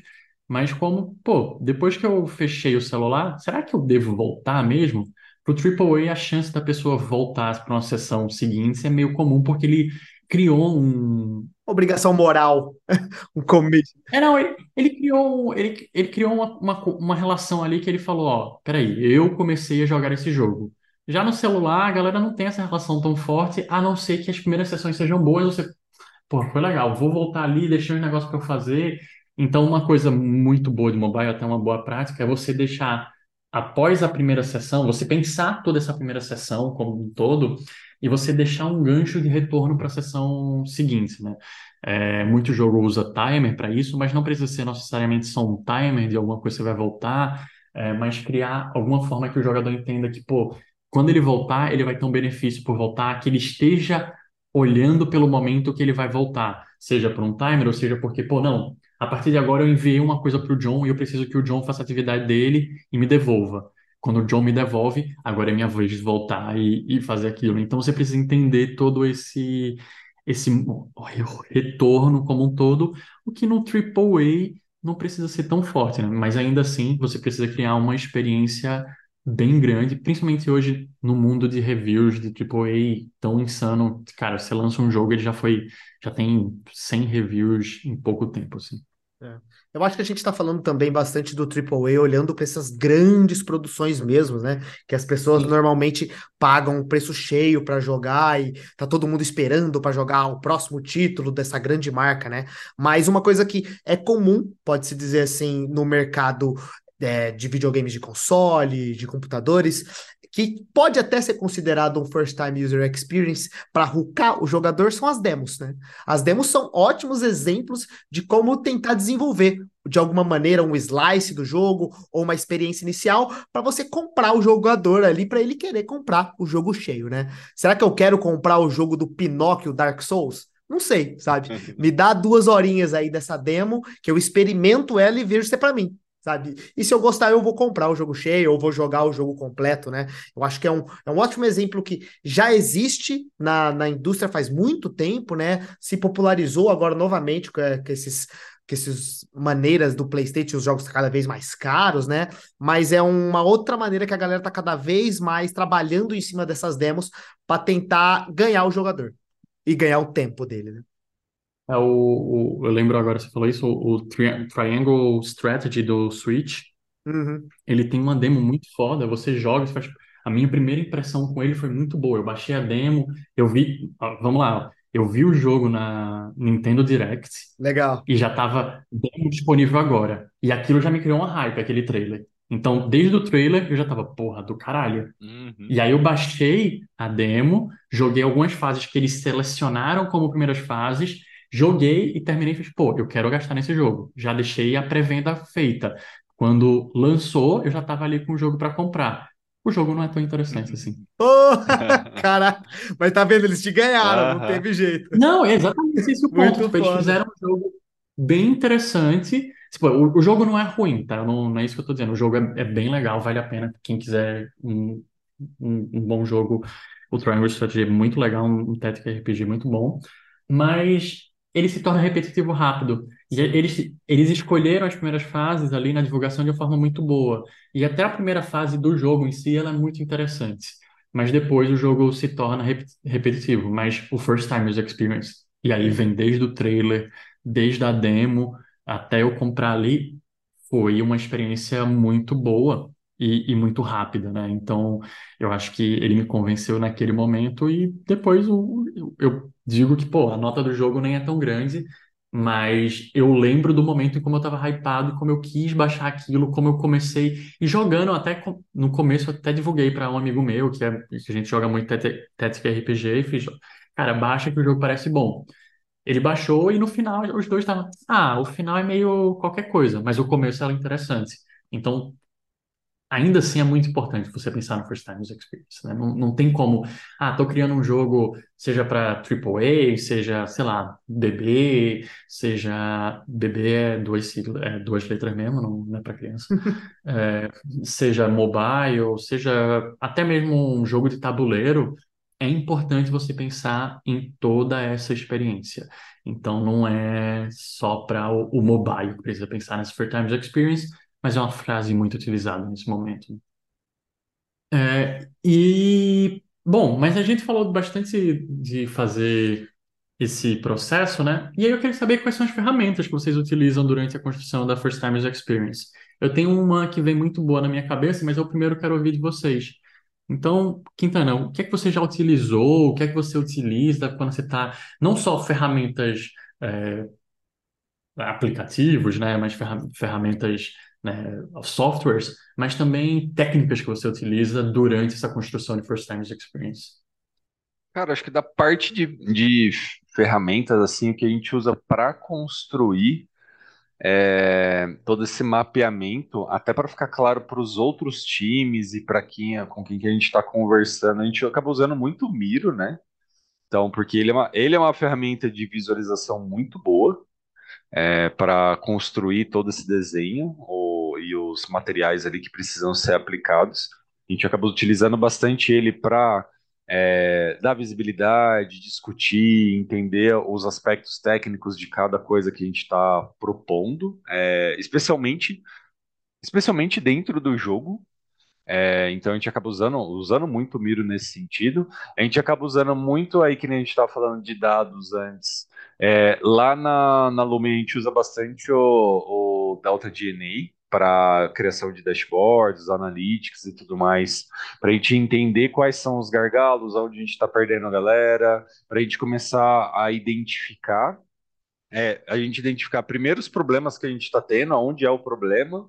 mas como, pô, depois que eu fechei o celular, será que eu devo voltar mesmo? Pro AAA, a chance da pessoa voltar para uma sessão seguinte é meio comum, porque ele criou um. Obrigação moral, um commit. É, não, ele, ele criou, ele, ele criou uma, uma, uma relação ali que ele falou, ó, peraí, eu comecei a jogar esse jogo. Já no celular, a galera não tem essa relação tão forte, a não ser que as primeiras sessões sejam boas, você Pô, foi legal. Vou voltar ali, deixei um negócio para eu fazer. Então, uma coisa muito boa de mobile, até uma boa prática, é você deixar, após a primeira sessão, você pensar toda essa primeira sessão como um todo, e você deixar um gancho de retorno para a sessão seguinte, né? É, muito jogo usa timer para isso, mas não precisa ser necessariamente só um timer de alguma coisa que você vai voltar, é, mas criar alguma forma que o jogador entenda que, pô, quando ele voltar, ele vai ter um benefício por voltar, que ele esteja olhando pelo momento que ele vai voltar, seja por um timer ou seja porque, pô, não, a partir de agora eu enviei uma coisa para o John e eu preciso que o John faça a atividade dele e me devolva. Quando o John me devolve, agora é minha vez de voltar e, e fazer aquilo. Então você precisa entender todo esse esse retorno como um todo, o que no AAA não precisa ser tão forte, né? Mas ainda assim você precisa criar uma experiência bem grande, principalmente hoje no mundo de reviews de AAA tão insano. Cara, você lança um jogo, ele já foi, já tem 100 reviews em pouco tempo, assim. É. Eu acho que a gente está falando também bastante do AAA, olhando para essas grandes produções mesmo, né? Que as pessoas Sim. normalmente pagam o preço cheio para jogar e tá todo mundo esperando para jogar o próximo título dessa grande marca, né? Mas uma coisa que é comum, pode-se dizer assim, no mercado é, de videogames de console, de computadores, que pode até ser considerado um first time user experience para hoocar o jogador são as demos, né? As demos são ótimos exemplos de como tentar desenvolver de alguma maneira um slice do jogo ou uma experiência inicial para você comprar o jogador ali para ele querer comprar o jogo cheio, né? Será que eu quero comprar o jogo do Pinóquio Dark Souls? Não sei, sabe? Me dá duas horinhas aí dessa demo que eu experimento ela e vejo se é para mim sabe? E se eu gostar, eu vou comprar o jogo cheio, ou vou jogar o jogo completo, né? Eu acho que é um, é um ótimo exemplo que já existe na, na indústria faz muito tempo, né? Se popularizou agora novamente com, com esses que essas maneiras do PlayStation, os jogos cada vez mais caros, né? Mas é uma outra maneira que a galera tá cada vez mais trabalhando em cima dessas demos para tentar ganhar o jogador e ganhar o tempo dele, né? É o, o- eu lembro agora, você falou isso, o, o Tri- Triangle Strategy do Switch, Uhum. ele tem uma demo muito foda, você joga, você faz... A minha primeira impressão com ele foi muito boa, eu baixei a demo, eu vi, vamos lá, eu vi o jogo na Nintendo Direct Legal. e já tava demo disponível agora, e aquilo já me criou uma hype, aquele trailer. Então, desde o trailer, eu já tava, porra, do caralho. Uhum. E aí eu baixei a demo, joguei algumas fases que eles selecionaram como primeiras fases, joguei e terminei e fiz, pô, eu quero gastar nesse jogo. Já deixei a pré-venda feita. Quando lançou, eu já estava ali com o jogo para comprar. O jogo não é tão interessante assim. Oh, caraca, mas tá vendo? Eles te ganharam, não Aham. teve jeito. Não, é exatamente esse o ponto. Tipo, eles fizeram um jogo bem interessante. Tipo, o, o jogo não é ruim, tá? Não, não é isso que eu tô dizendo. O jogo é, é bem legal, vale a pena. Quem quiser um, um, um bom jogo, o Triangle Strategy é muito legal, um, um Tactics RPG muito bom. Mas ele se torna repetitivo rápido. E eles, eles escolheram as primeiras fases ali na divulgação de uma forma muito boa. E até a primeira fase do jogo em si, ela é muito interessante. Mas depois o jogo se torna rep- repetitivo. Mas o First Time User Experience, e aí vem desde o trailer, desde a demo, até eu comprar ali, foi uma experiência muito boa e, e muito rápida, né? Então, eu acho que ele me convenceu naquele momento e depois o, eu digo que, pô, a nota do jogo nem é tão grande, mas eu lembro do momento em como eu tava hypado como eu quis baixar aquilo, como eu comecei e jogando até no começo eu até divulguei para um amigo meu que, é, que a gente joga muito Tactics RPG e fiz, cara, baixa que o jogo parece bom. Ele baixou e no final os dois estavam, ah, o final é meio qualquer coisa, mas o começo era interessante. Então, ainda assim é muito importante você pensar no First Time User Experience, né? Não, não tem como, ah, tô criando um jogo, seja para AAA, seja, sei lá, BB, seja BB é duas, sigla- é duas letras mesmo, não, não é para criança, É, seja mobile, seja até mesmo um jogo de tabuleiro, é importante você pensar em toda essa experiência. Então, não é só para o, o mobile que precisa pensar nessa First Time User Experience, mas é uma frase muito utilizada nesse momento. É, e, bom, mas a gente falou bastante de fazer esse processo, né? E aí eu queria saber quais são as ferramentas que vocês utilizam durante a construção da First Time User Experience. Eu tenho uma que vem muito boa na minha cabeça, mas eu primeiro quero ouvir de vocês. Então, Quintana, o que é que você já utilizou? O que é que você utiliza quando você está, não só ferramentas, é, aplicativos, né, mas ferra- ferramentas, né, softwares, mas também técnicas que você utiliza durante essa construção de First Time User Experience. Cara, acho que da parte de, de ferramentas assim que a gente usa para construir é, todo esse mapeamento, até para ficar claro para os outros times e para quem com quem que a gente está conversando, a gente acaba usando muito o Miro, né? Então, porque ele é uma, ele é uma ferramenta de visualização muito boa para construir todo esse desenho o- e os materiais ali que precisam ser aplicados. A gente acaba utilizando bastante ele para dar visibilidade, discutir, entender os aspectos técnicos de cada coisa que a gente está propondo, é, especialmente, especialmente dentro do jogo. É, então a gente acaba usando, usando muito o Miro nesse sentido. A gente acaba usando muito aí, que nem a gente estava falando de dados antes, É, lá na, na Lumen a gente usa bastante o, o Delta DNA para criação de dashboards, analytics e tudo mais, para a gente entender quais são os gargalos, onde a gente está perdendo a galera, para a gente começar a identificar é, a gente identificar primeiro os problemas que a gente está tendo, onde é o problema,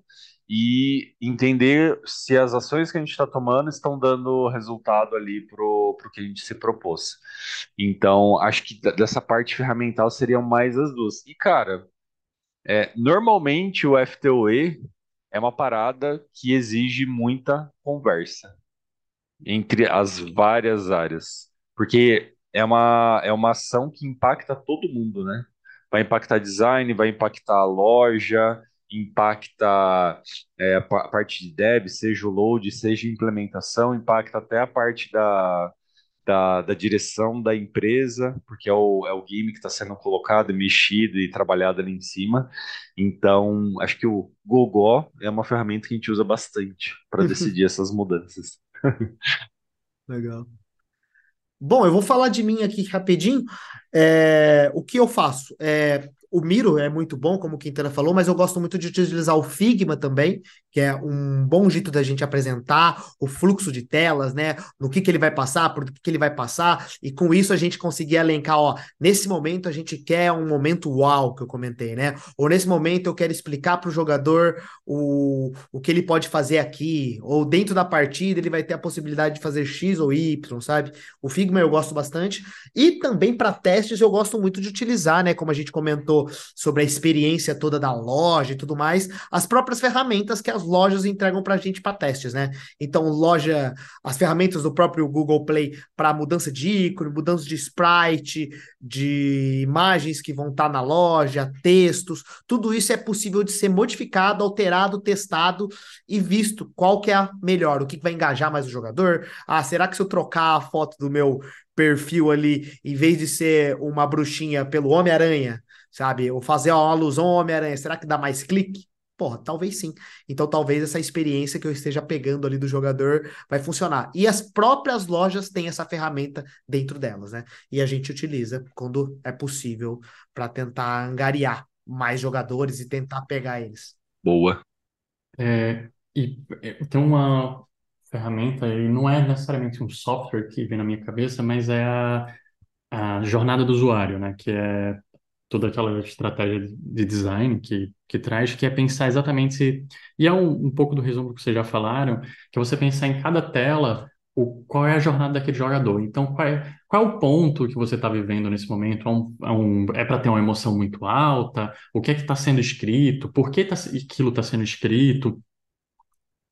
e entender se as ações que a gente está tomando estão dando resultado ali para o que a gente se propôs. Então, acho que dessa parte ferramental seriam mais as duas. E, cara, é, normalmente o FTOE é uma parada que exige muita conversa entre as várias áreas, porque é uma, é uma ação que impacta todo mundo, né? vai impactar design, vai impactar a loja, impacta é, a parte de dev, seja o load, seja implementação, impacta até a parte da, da, da direção da empresa, porque é o, é o game que está sendo colocado, mexido e trabalhado ali em cima. Então, acho que o Gogó é uma ferramenta que a gente usa bastante para decidir essas mudanças. Legal. Bom, eu vou falar de mim aqui rapidinho. É, o que eu faço? É, o Miro é muito bom, como o Quintana falou, mas eu gosto muito de utilizar o Figma também, que é um bom jeito da gente apresentar o fluxo de telas, né? No que, que ele vai passar, por que, que ele vai passar, e com isso a gente conseguir elencar, ó, nesse momento a gente quer um momento uau, que eu comentei, né? Ou nesse momento eu quero explicar para o jogador o, o que ele pode fazer aqui, ou dentro da partida ele vai ter a possibilidade de fazer X ou Y, sabe? O Figma eu gosto bastante, e também para testes eu gosto muito de utilizar, né? Como a gente comentou sobre a experiência toda da loja e tudo mais, as próprias ferramentas que as lojas entregam para a gente para testes, né? Então, loja, as ferramentas do próprio Google Play para mudança de ícone, mudança de sprite, de imagens que vão estar tá na loja, textos, tudo isso é possível de ser modificado, alterado, testado e visto qual que é a melhor, o que vai engajar mais o jogador. Ah, será que se eu trocar a foto do meu perfil ali, em vez de ser uma bruxinha pelo Homem-Aranha, sabe? Ou fazer uma alusão ao Homem-Aranha, será que dá mais clique? Porra, talvez sim. Então, talvez essa experiência que eu esteja pegando ali do jogador vai funcionar. E as próprias lojas têm essa ferramenta dentro delas, né? E a gente utiliza quando é possível para tentar angariar mais jogadores e tentar pegar eles. Boa. É, e é, tem uma ferramenta, e não é necessariamente um software que vem na minha cabeça, mas é a, a jornada do usuário, né? Que é toda aquela estratégia de design que, que traz, que é pensar exatamente, e é um, um pouco do resumo que vocês já falaram, que é você pensar em cada tela o, qual é a jornada daquele jogador. Então, qual é, qual é o ponto que você está vivendo nesse momento? É, um, é, um, é para ter uma emoção muito alta? O que é que está sendo escrito? Por que tá, aquilo está sendo escrito?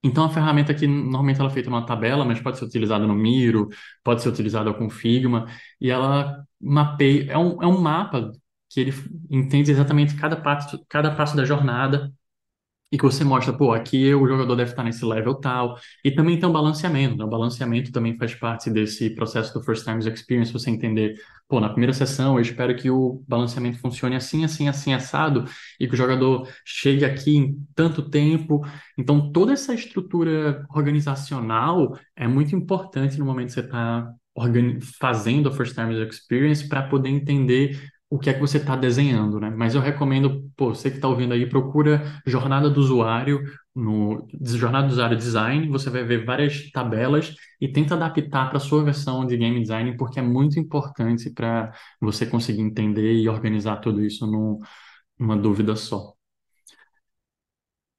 Então, a ferramenta aqui, normalmente ela é feita numa tabela, mas pode ser utilizada no Miro, pode ser utilizada com Figma, e ela mapeia, é um, é um mapa que ele entende exatamente cada passo, cada passo da jornada e que você mostra, pô, aqui o jogador deve estar nesse level tal. E também tem um balanceamento, né? O balanceamento também faz parte desse processo do First Times Experience, você entender, pô, na primeira sessão eu espero que o balanceamento funcione assim, assim, assim, assado, e que o jogador chegue aqui em tanto tempo. Então, toda essa estrutura organizacional é muito importante no momento que você está fazendo a First Times Experience para poder entender o que é que você está desenhando, né? Mas eu recomendo, pô, você que está ouvindo aí, procura Jornada do Usuário, no Jornada do Usuário Design, você vai ver várias tabelas e tenta adaptar para a sua versão de Game Design, porque é muito importante para você conseguir entender e organizar tudo isso numa dúvida só.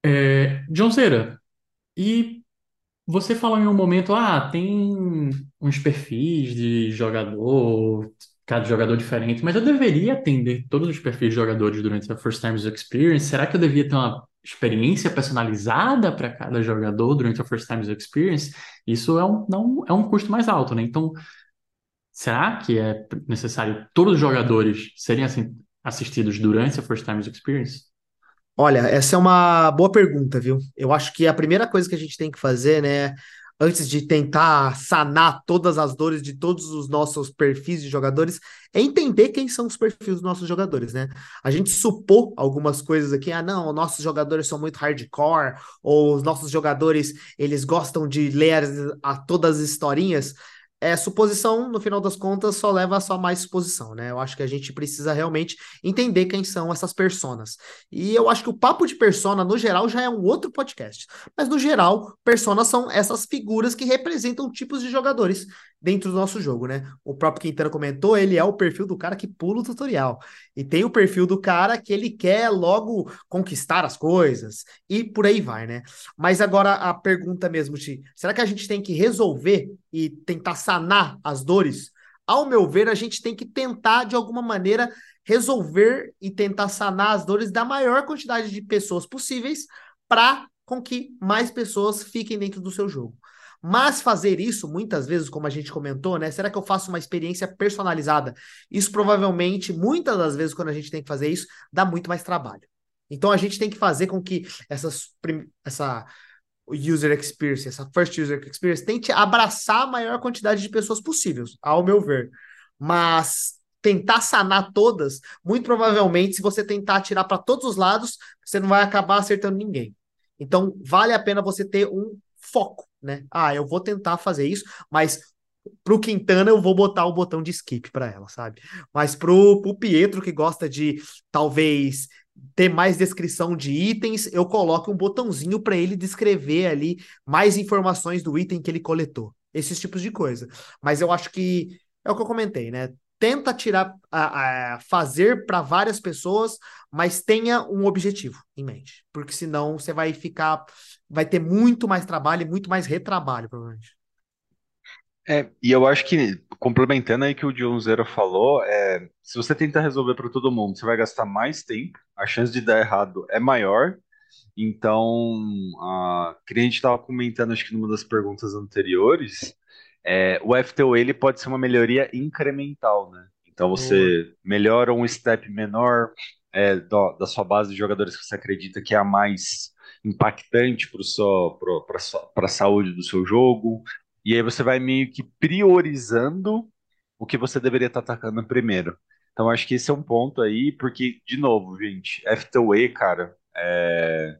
É, John Cera, e você falou em um momento, ah, tem uns perfis de jogador, cada jogador diferente, mas eu deveria atender todos os perfis de jogadores durante a First Times Experience? Será que eu devia ter uma experiência personalizada para cada jogador durante a First Times Experience? Isso é um, não, é um custo mais alto, né? Então, será que é necessário todos os jogadores serem assim, assistidos durante a First Times Experience? Olha, essa é uma boa pergunta, viu? Eu acho que a primeira coisa que a gente tem que fazer, né, antes de tentar sanar todas as dores de todos os nossos perfis de jogadores, é entender quem são os perfis dos nossos jogadores, né? A gente supor algumas coisas aqui, ah, não, nossos jogadores são muito hardcore, ou os nossos jogadores, eles gostam de ler a, todas as historinhas, é, suposição, no final das contas, só leva a só mais suposição, né? Eu acho que a gente precisa realmente entender quem são essas personas. E eu acho que o papo de persona, no geral, já é um outro podcast. Mas, no geral, personas são essas figuras que representam tipos de jogadores dentro do nosso jogo, né? O próprio Quintana comentou, ele é o perfil do cara que pula o tutorial. E tem o perfil do cara que ele quer logo conquistar as coisas. E por aí vai, né? Mas agora a pergunta mesmo, Ti, será que a gente tem que resolver e tentar sanar as dores? Ao meu ver, a gente tem que tentar, de alguma maneira, resolver e tentar sanar as dores da maior quantidade de pessoas possíveis para com que mais pessoas fiquem dentro do seu jogo. Mas fazer isso, muitas vezes, como a gente comentou, né? Será que eu faço uma experiência personalizada? Isso provavelmente, muitas das vezes, quando a gente tem que fazer isso, dá muito mais trabalho. Então a gente tem que fazer com que essas, essa user experience, essa first user experience, tente abraçar a maior quantidade de pessoas possíveis, ao meu ver. Mas tentar sanar todas, muito provavelmente, se você tentar atirar para todos os lados, você não vai acabar acertando ninguém. Então, vale a pena você ter um foco, né? Ah, eu vou tentar fazer isso, mas pro Quintana eu vou botar o botão de skip para ela, sabe? Mas pro, pro Pietro que gosta de talvez ter mais descrição de itens, eu coloco um botãozinho para ele descrever ali mais informações do item que ele coletou. Esses tipos de coisa. Mas eu acho que é o que eu comentei, né? Tenta tirar, a, a fazer para várias pessoas, mas tenha um objetivo em mente, porque senão você vai ficar, vai ter muito mais trabalho e muito mais retrabalho, provavelmente. É, e eu acho que, complementando aí que o John Zero falou, é, se você tentar resolver para todo mundo, você vai gastar mais tempo, a chance de dar errado é maior. Então, a, que a gente estava comentando, acho que numa das perguntas anteriores, é, o FTO ele pode ser uma melhoria incremental, né? Então você uhum. melhora um step menor é, da, da, sua base de jogadores que você acredita que é a mais impactante para a saúde do seu jogo. E aí você vai meio que priorizando o que você deveria estar tá atacando primeiro. Então acho que esse é um ponto aí, porque, de novo, gente, FTOE, cara, é,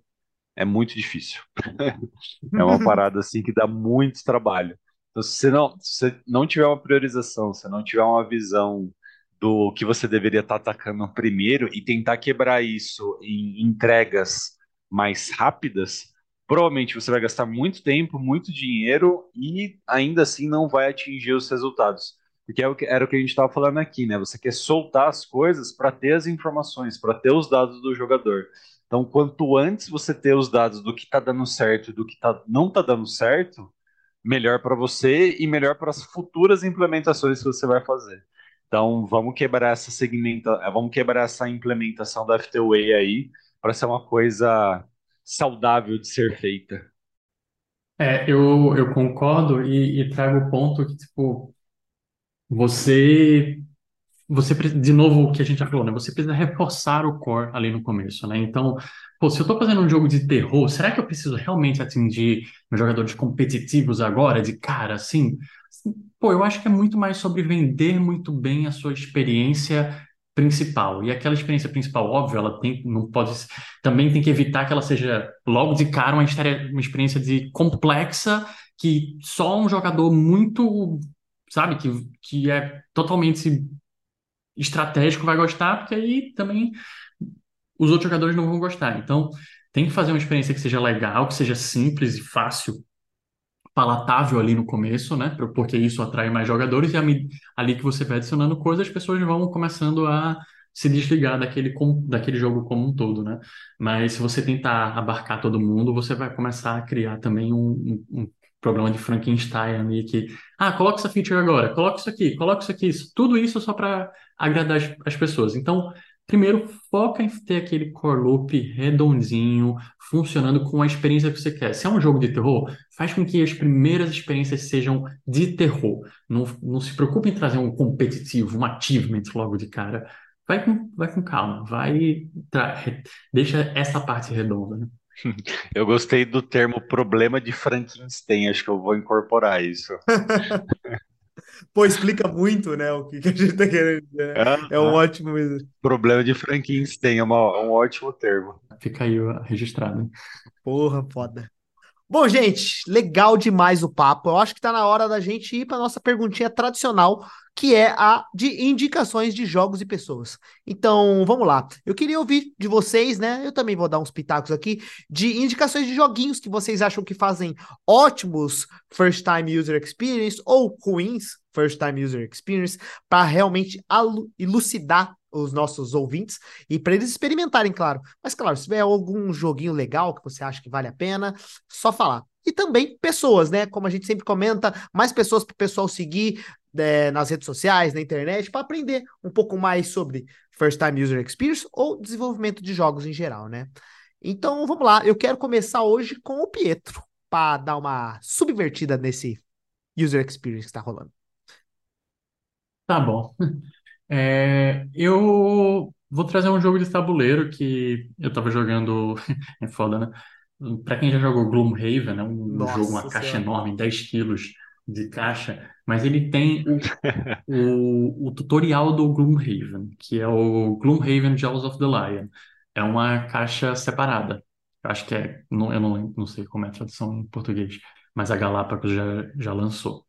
é muito difícil. é uma parada assim que dá muito trabalho. Então, se não, se não tiver uma priorização, se não tiver uma visão do que você deveria estar tá atacando primeiro e tentar quebrar isso em entregas mais rápidas, provavelmente você vai gastar muito tempo, muito dinheiro e ainda assim não vai atingir os resultados. Porque é era o que a gente estava falando aqui, né? Você quer soltar as coisas para ter as informações, para ter os dados do jogador. Então, quanto antes você ter os dados do que está dando certo e do que tá, não está dando certo, melhor para você e melhor para as futuras implementações que você vai fazer. Então, vamos quebrar essa segmenta, vamos quebrar essa implementação da FTWay aí para ser uma coisa saudável de ser feita. É, eu, eu concordo e, e trago o ponto que, tipo, você, você, de novo, o que a gente já falou, né? Você precisa reforçar o core ali no começo, né? Então, pô, se eu tô fazendo um jogo de terror, será que eu preciso realmente atingir meus jogadores competitivos agora, de cara, assim? Pô, eu acho que é muito mais sobre vender muito bem a sua experiência principal. E aquela experiência principal, óbvio, ela tem, não pode, também tem que evitar que ela seja logo de cara uma, história, uma experiência de complexa que só um jogador muito, sabe, que, que é totalmente estratégico vai gostar, porque aí também os outros jogadores não vão gostar. Então, tem que fazer uma experiência que seja legal, que seja simples e fácil palatável ali no começo, né? Porque isso atrai mais jogadores e ali que você vai adicionando coisas, as pessoas vão começando a se desligar daquele, daquele jogo como um todo, né? Mas se você tentar abarcar todo mundo, você vai começar a criar também um, um, problema de Frankenstein ali que, ah, coloca essa feature agora, coloca isso aqui, coloca isso aqui, tudo isso só para agradar as, as pessoas. Então, Primeiro, foca em ter aquele core loop redondinho, funcionando com a experiência que você quer. Se é um jogo de terror, faz com que as primeiras experiências sejam de terror. Não, não se preocupe em trazer um competitivo, um achievement logo de cara. Vai com, vai com calma, vai deixa essa parte redonda. Né? Eu gostei do termo problema de Frankenstein, acho que eu vou incorporar isso. Pô, explica muito, né, o que, a gente tá querendo dizer. Né? É, é um ótimo mesmo. Problema de Frankenstein é uma, um ótimo termo. Fica aí registrado. Porra, foda. Bom, gente, legal demais o papo. Eu acho que tá na hora da gente ir para nossa perguntinha tradicional, que é a de indicações de jogos e pessoas. Então, vamos lá. Eu queria ouvir de vocês, né? Eu também vou dar uns pitacos aqui de indicações de joguinhos que vocês acham que fazem ótimos first time user experience ou ruins first time user experience para realmente elucidar os nossos ouvintes e para eles experimentarem, claro. Mas, claro, se tiver algum joguinho legal que você acha que vale a pena, só falar. E também pessoas, né? Como a gente sempre comenta, mais pessoas para o pessoal seguir é, nas redes sociais, na internet, para aprender um pouco mais sobre First Time User Experience ou desenvolvimento de jogos em geral, né? Então vamos lá, eu quero começar hoje com o Pietro, para dar uma subvertida nesse User Experience que está rolando. Tá bom. É, eu vou trazer um jogo de tabuleiro que eu tava jogando. É foda, né? Pra quem já jogou Gloomhaven, né? Um jogo, uma Nossa caixa Senhora. enorme, 10 quilos de caixa, mas ele tem o, o, o tutorial do Gloomhaven, que é o Gloomhaven Jaws of the Lion. É uma caixa separada. Eu acho que é, não, eu não, não sei como é a tradução em português, mas a Galápagos já, já lançou.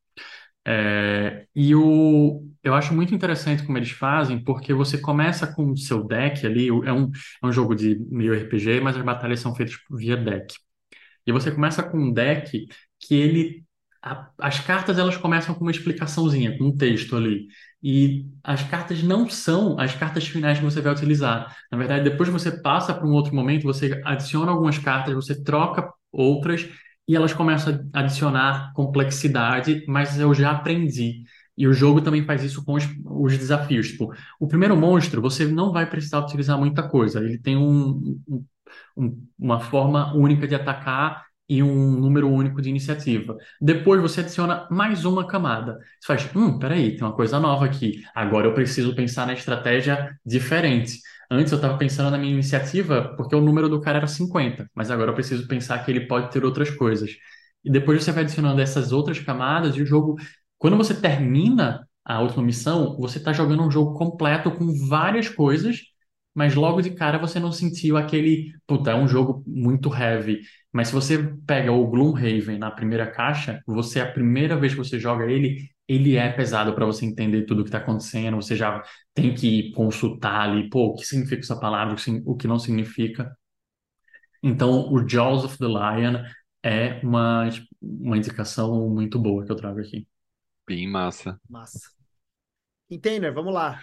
É, e o, eu acho muito interessante como eles fazem, porque você começa com o seu deck ali, é um, é um jogo de meio RPG, mas as batalhas são feitas via deck. E você começa com um deck que ele. A- as cartas elas começam com uma explicaçãozinha, com um texto ali. E as cartas não são as cartas finais que você vai utilizar. Na verdade, depois você passa para um outro momento, você adiciona algumas cartas, você troca outras, e elas começam a adicionar complexidade, mas eu já aprendi. E o jogo também faz isso com os, os desafios. Tipo, o primeiro monstro, você não vai precisar utilizar muita coisa. Ele tem um, um um- uma forma única de atacar e um número único de iniciativa. Depois você adiciona mais uma camada. Você faz, hum, peraí, tem uma coisa nova aqui. Agora eu preciso pensar na estratégia diferente. Antes eu estava pensando na minha iniciativa porque o número do cara era 50, mas agora eu preciso pensar que ele pode ter outras coisas. E depois você vai adicionando essas outras camadas e o jogo, quando você termina a última missão, você está jogando um jogo completo com várias coisas mas logo de cara você não sentiu aquele, puta, é um jogo muito heavy. Mas se você pega o Gloomhaven na primeira caixa, você a primeira vez que você joga ele, ele é pesado para você entender tudo o que está acontecendo. Você já tem que consultar ali, pô, o que significa essa palavra, o que não significa. Então, o Jaws of the Lion é uma, uma indicação muito boa que eu trago aqui. Bem massa. Massa. Container, vamos lá.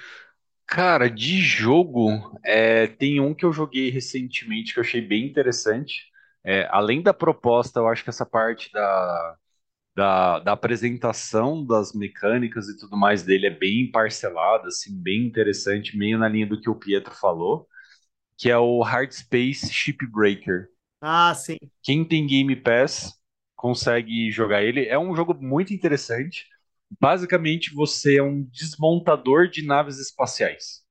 Cara, de jogo, é, tem um que eu joguei recentemente que eu achei bem interessante. É, além da proposta, eu acho que essa parte da, da, da apresentação das mecânicas e tudo mais dele é bem parcelada, assim, bem interessante, meio na linha do que o Pietro falou, que é o Hard Space Shipbreaker. Ah, sim. Quem tem Game Pass consegue jogar ele. É um jogo muito interessante. Basicamente, você é um desmontador de naves espaciais.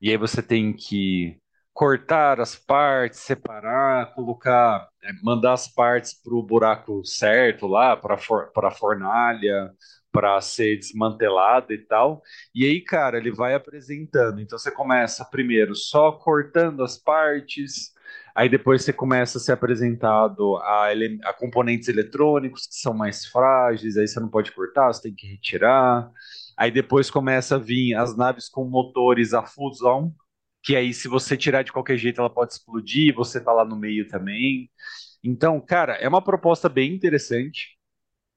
E aí você tem que cortar as partes, separar, colocar, é, mandar as partes para o buraco certo lá, para a fornalha, para ser desmantelado e tal. E aí, cara, ele vai apresentando. Então você começa primeiro só cortando as partes, aí depois você começa a ser apresentado a, a componentes eletrônicos que são mais frágeis, aí você não pode cortar, você tem que retirar. Aí depois começa a vir as naves com motores a fusão, que aí se você tirar de qualquer jeito ela pode explodir, você tá lá no meio também. Então, cara, é uma proposta bem interessante.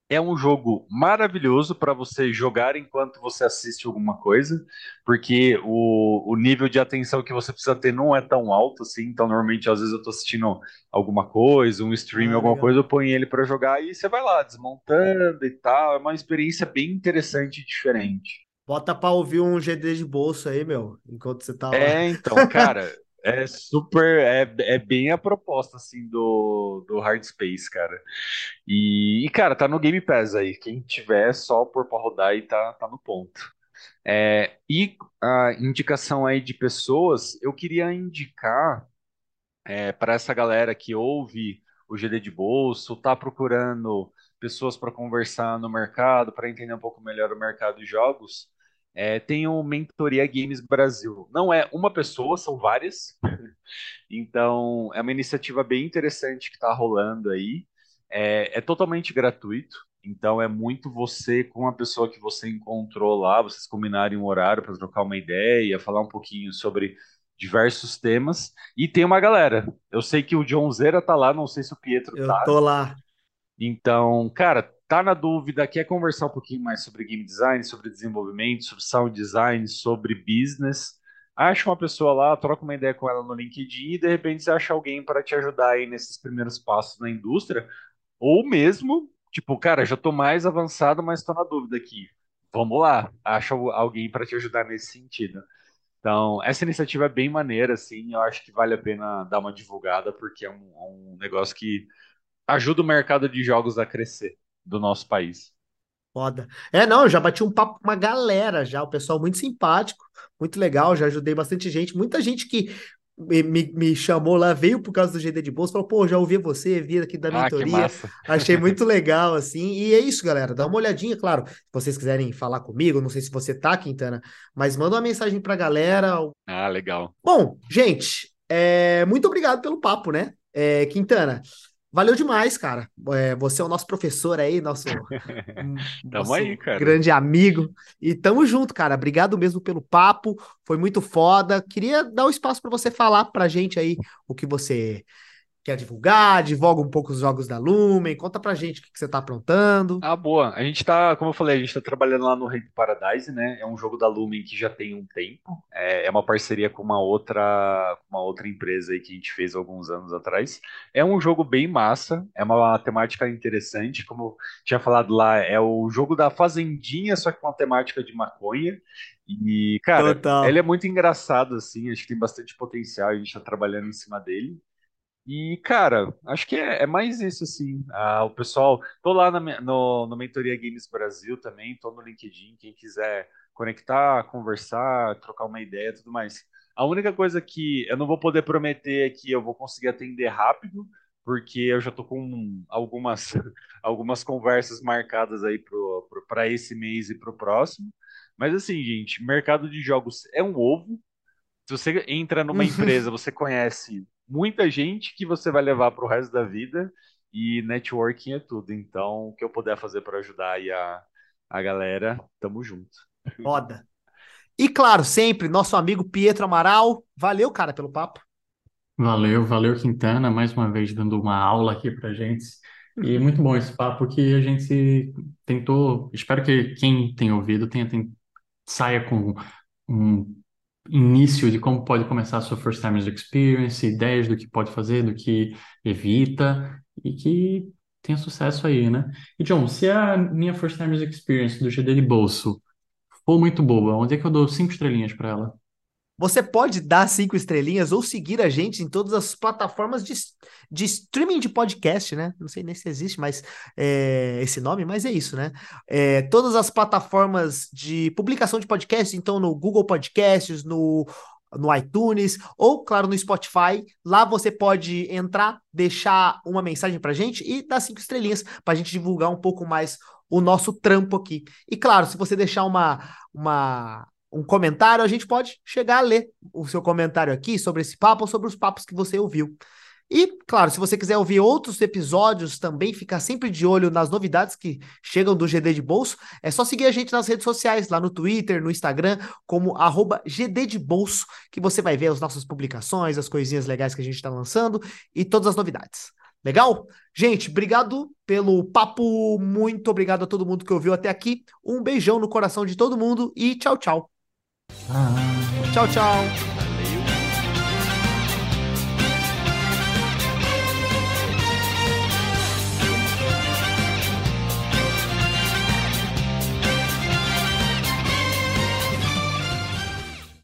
É um jogo maravilhoso para você jogar enquanto você assiste alguma coisa, porque o, o nível de atenção que você precisa ter não é tão alto assim. Então, normalmente, às vezes eu tô assistindo alguma coisa, um stream, Ah, alguma legal. coisa, eu ponho ele para jogar e você vai lá desmontando e tal. É uma experiência bem interessante e diferente. Bota pra ouvir um GD de bolso aí, meu, enquanto você tá lá. É, então, cara, é super, é, é bem a proposta, assim, do, do Hard Space, cara. E, e, cara, tá no Game Pass aí. Quem tiver, só pôr pra rodar e tá, tá no ponto. É, e a indicação aí de pessoas, eu queria indicar é, para essa galera que ouve o GD de bolso, tá procurando pessoas para conversar no mercado, para entender um pouco melhor o mercado de jogos, é, tem o Mentoria Games Brasil. Não é uma pessoa, são várias. Então, é uma iniciativa bem interessante que está rolando aí. é, é totalmente gratuito. Então é muito você com a pessoa que você encontrou lá, vocês combinarem um horário para trocar uma ideia, falar um pouquinho sobre diversos temas. E tem uma galera. Eu sei que o John Zera tá lá, não sei se o Pietro Eu tá. tô lá. Então, cara, tá na dúvida, quer conversar um pouquinho mais sobre game design, sobre desenvolvimento, sobre sound design, sobre business, acha uma pessoa lá, troca uma ideia com ela no LinkedIn e de repente você acha alguém para te ajudar aí nesses primeiros passos na indústria, ou mesmo, tipo, cara, já tô mais avançado, mas tô na dúvida aqui. Vamos lá, acha alguém para te ajudar nesse sentido. Então, essa iniciativa é bem maneira, assim, eu acho que vale a pena dar uma divulgada, porque é um, é um negócio que ajuda o mercado de jogos a crescer do nosso país. Foda. É, não, eu já bati um papo com uma galera já, o pessoal muito simpático, muito legal, já ajudei bastante gente, muita gente que me, me, chamou lá, veio por causa do GD de bolsa, falou, pô, já ouvi você, vi aqui da Ah, mentoria, achei muito legal, assim, e é isso, galera, dá uma olhadinha, claro, se vocês quiserem falar comigo, não sei se você tá, Quintana, mas manda uma mensagem pra galera. Ah, legal. Bom, gente, é, muito obrigado pelo papo, né? É, Quintana, valeu demais, cara, É, você é o nosso professor aí, nosso Tamo nosso aí, grande amigo. E tamo junto, cara. Obrigado mesmo pelo papo. Foi muito foda. Queria dar o espaço para você falar pra gente aí o que você quer divulgar, divulga um pouco os jogos da Lumen, conta pra gente o que que você tá aprontando. Ah, boa. A gente tá, como eu falei, a gente tá trabalhando lá no Rei Paradise, né? É um jogo da Lumen que já tem um tempo. É, é uma parceria com uma outra, uma outra empresa aí que a gente fez alguns anos atrás. É um jogo bem massa, é uma temática interessante. Como eu tinha falado lá, é o jogo da Fazendinha, só que com uma temática de maconha. E, cara, Total. ele é muito engraçado, assim, acho que tem bastante potencial, a gente tá trabalhando em cima dele. E, cara, acho que é, é mais isso, assim. Ah, o pessoal, tô lá na, no, no Mentoria Games Brasil também, tô no LinkedIn, quem quiser conectar, conversar, trocar uma ideia e tudo mais. A única coisa que eu não vou poder prometer é que eu vou conseguir atender rápido, porque eu já tô com algumas, algumas conversas marcadas aí para esse mês e pro próximo. Mas assim, gente, mercado de jogos é um ovo. Se você entra numa empresa, você conhece muita gente que você vai levar para o resto da vida e networking é tudo. Então, o que eu puder fazer para ajudar aí a, a galera, tamo junto. Foda. E claro, sempre nosso amigo Pietro Amaral. Valeu, cara, pelo papo. Valeu, valeu, Quintana, mais uma vez dando uma aula aqui pra gente. E muito bom esse papo que a gente tentou. Espero que quem tem ouvido tenha, tem- saia com um início de como pode começar a sua first timers experience, ideias do que pode fazer, do que evita, e que tenha sucesso aí, né? E John, se a minha first timers experience do GD de bolso for muito boa, onde é que eu dou cinco estrelinhas pra ela? Você pode dar cinco estrelinhas ou seguir a gente em todas as plataformas de, de streaming de podcast, né? Não sei nem se existe mais é, esse nome, mas é isso, né? É, todas as plataformas de publicação de podcast, então no Google Podcasts, no, no iTunes ou, claro, no Spotify. Lá você pode entrar, deixar uma mensagem pra gente e dar cinco estrelinhas pra gente divulgar um pouco mais o nosso trampo aqui. E claro, se você deixar uma, uma um comentário, a gente pode chegar a ler o seu comentário aqui sobre esse papo ou sobre os papos que você ouviu. E, claro, se você quiser ouvir outros episódios também, ficar sempre de olho nas novidades que chegam do GD de Bolso, é só seguir a gente nas redes sociais, lá no Twitter, no Instagram, como arroba GD de Bolso, que você vai ver as nossas publicações, as coisinhas legais que a gente está lançando e todas as novidades. Legal? Gente, obrigado pelo papo, muito obrigado a todo mundo que ouviu até aqui. Um beijão no coração de todo mundo e tchau, tchau. Ah. Tchau, tchau.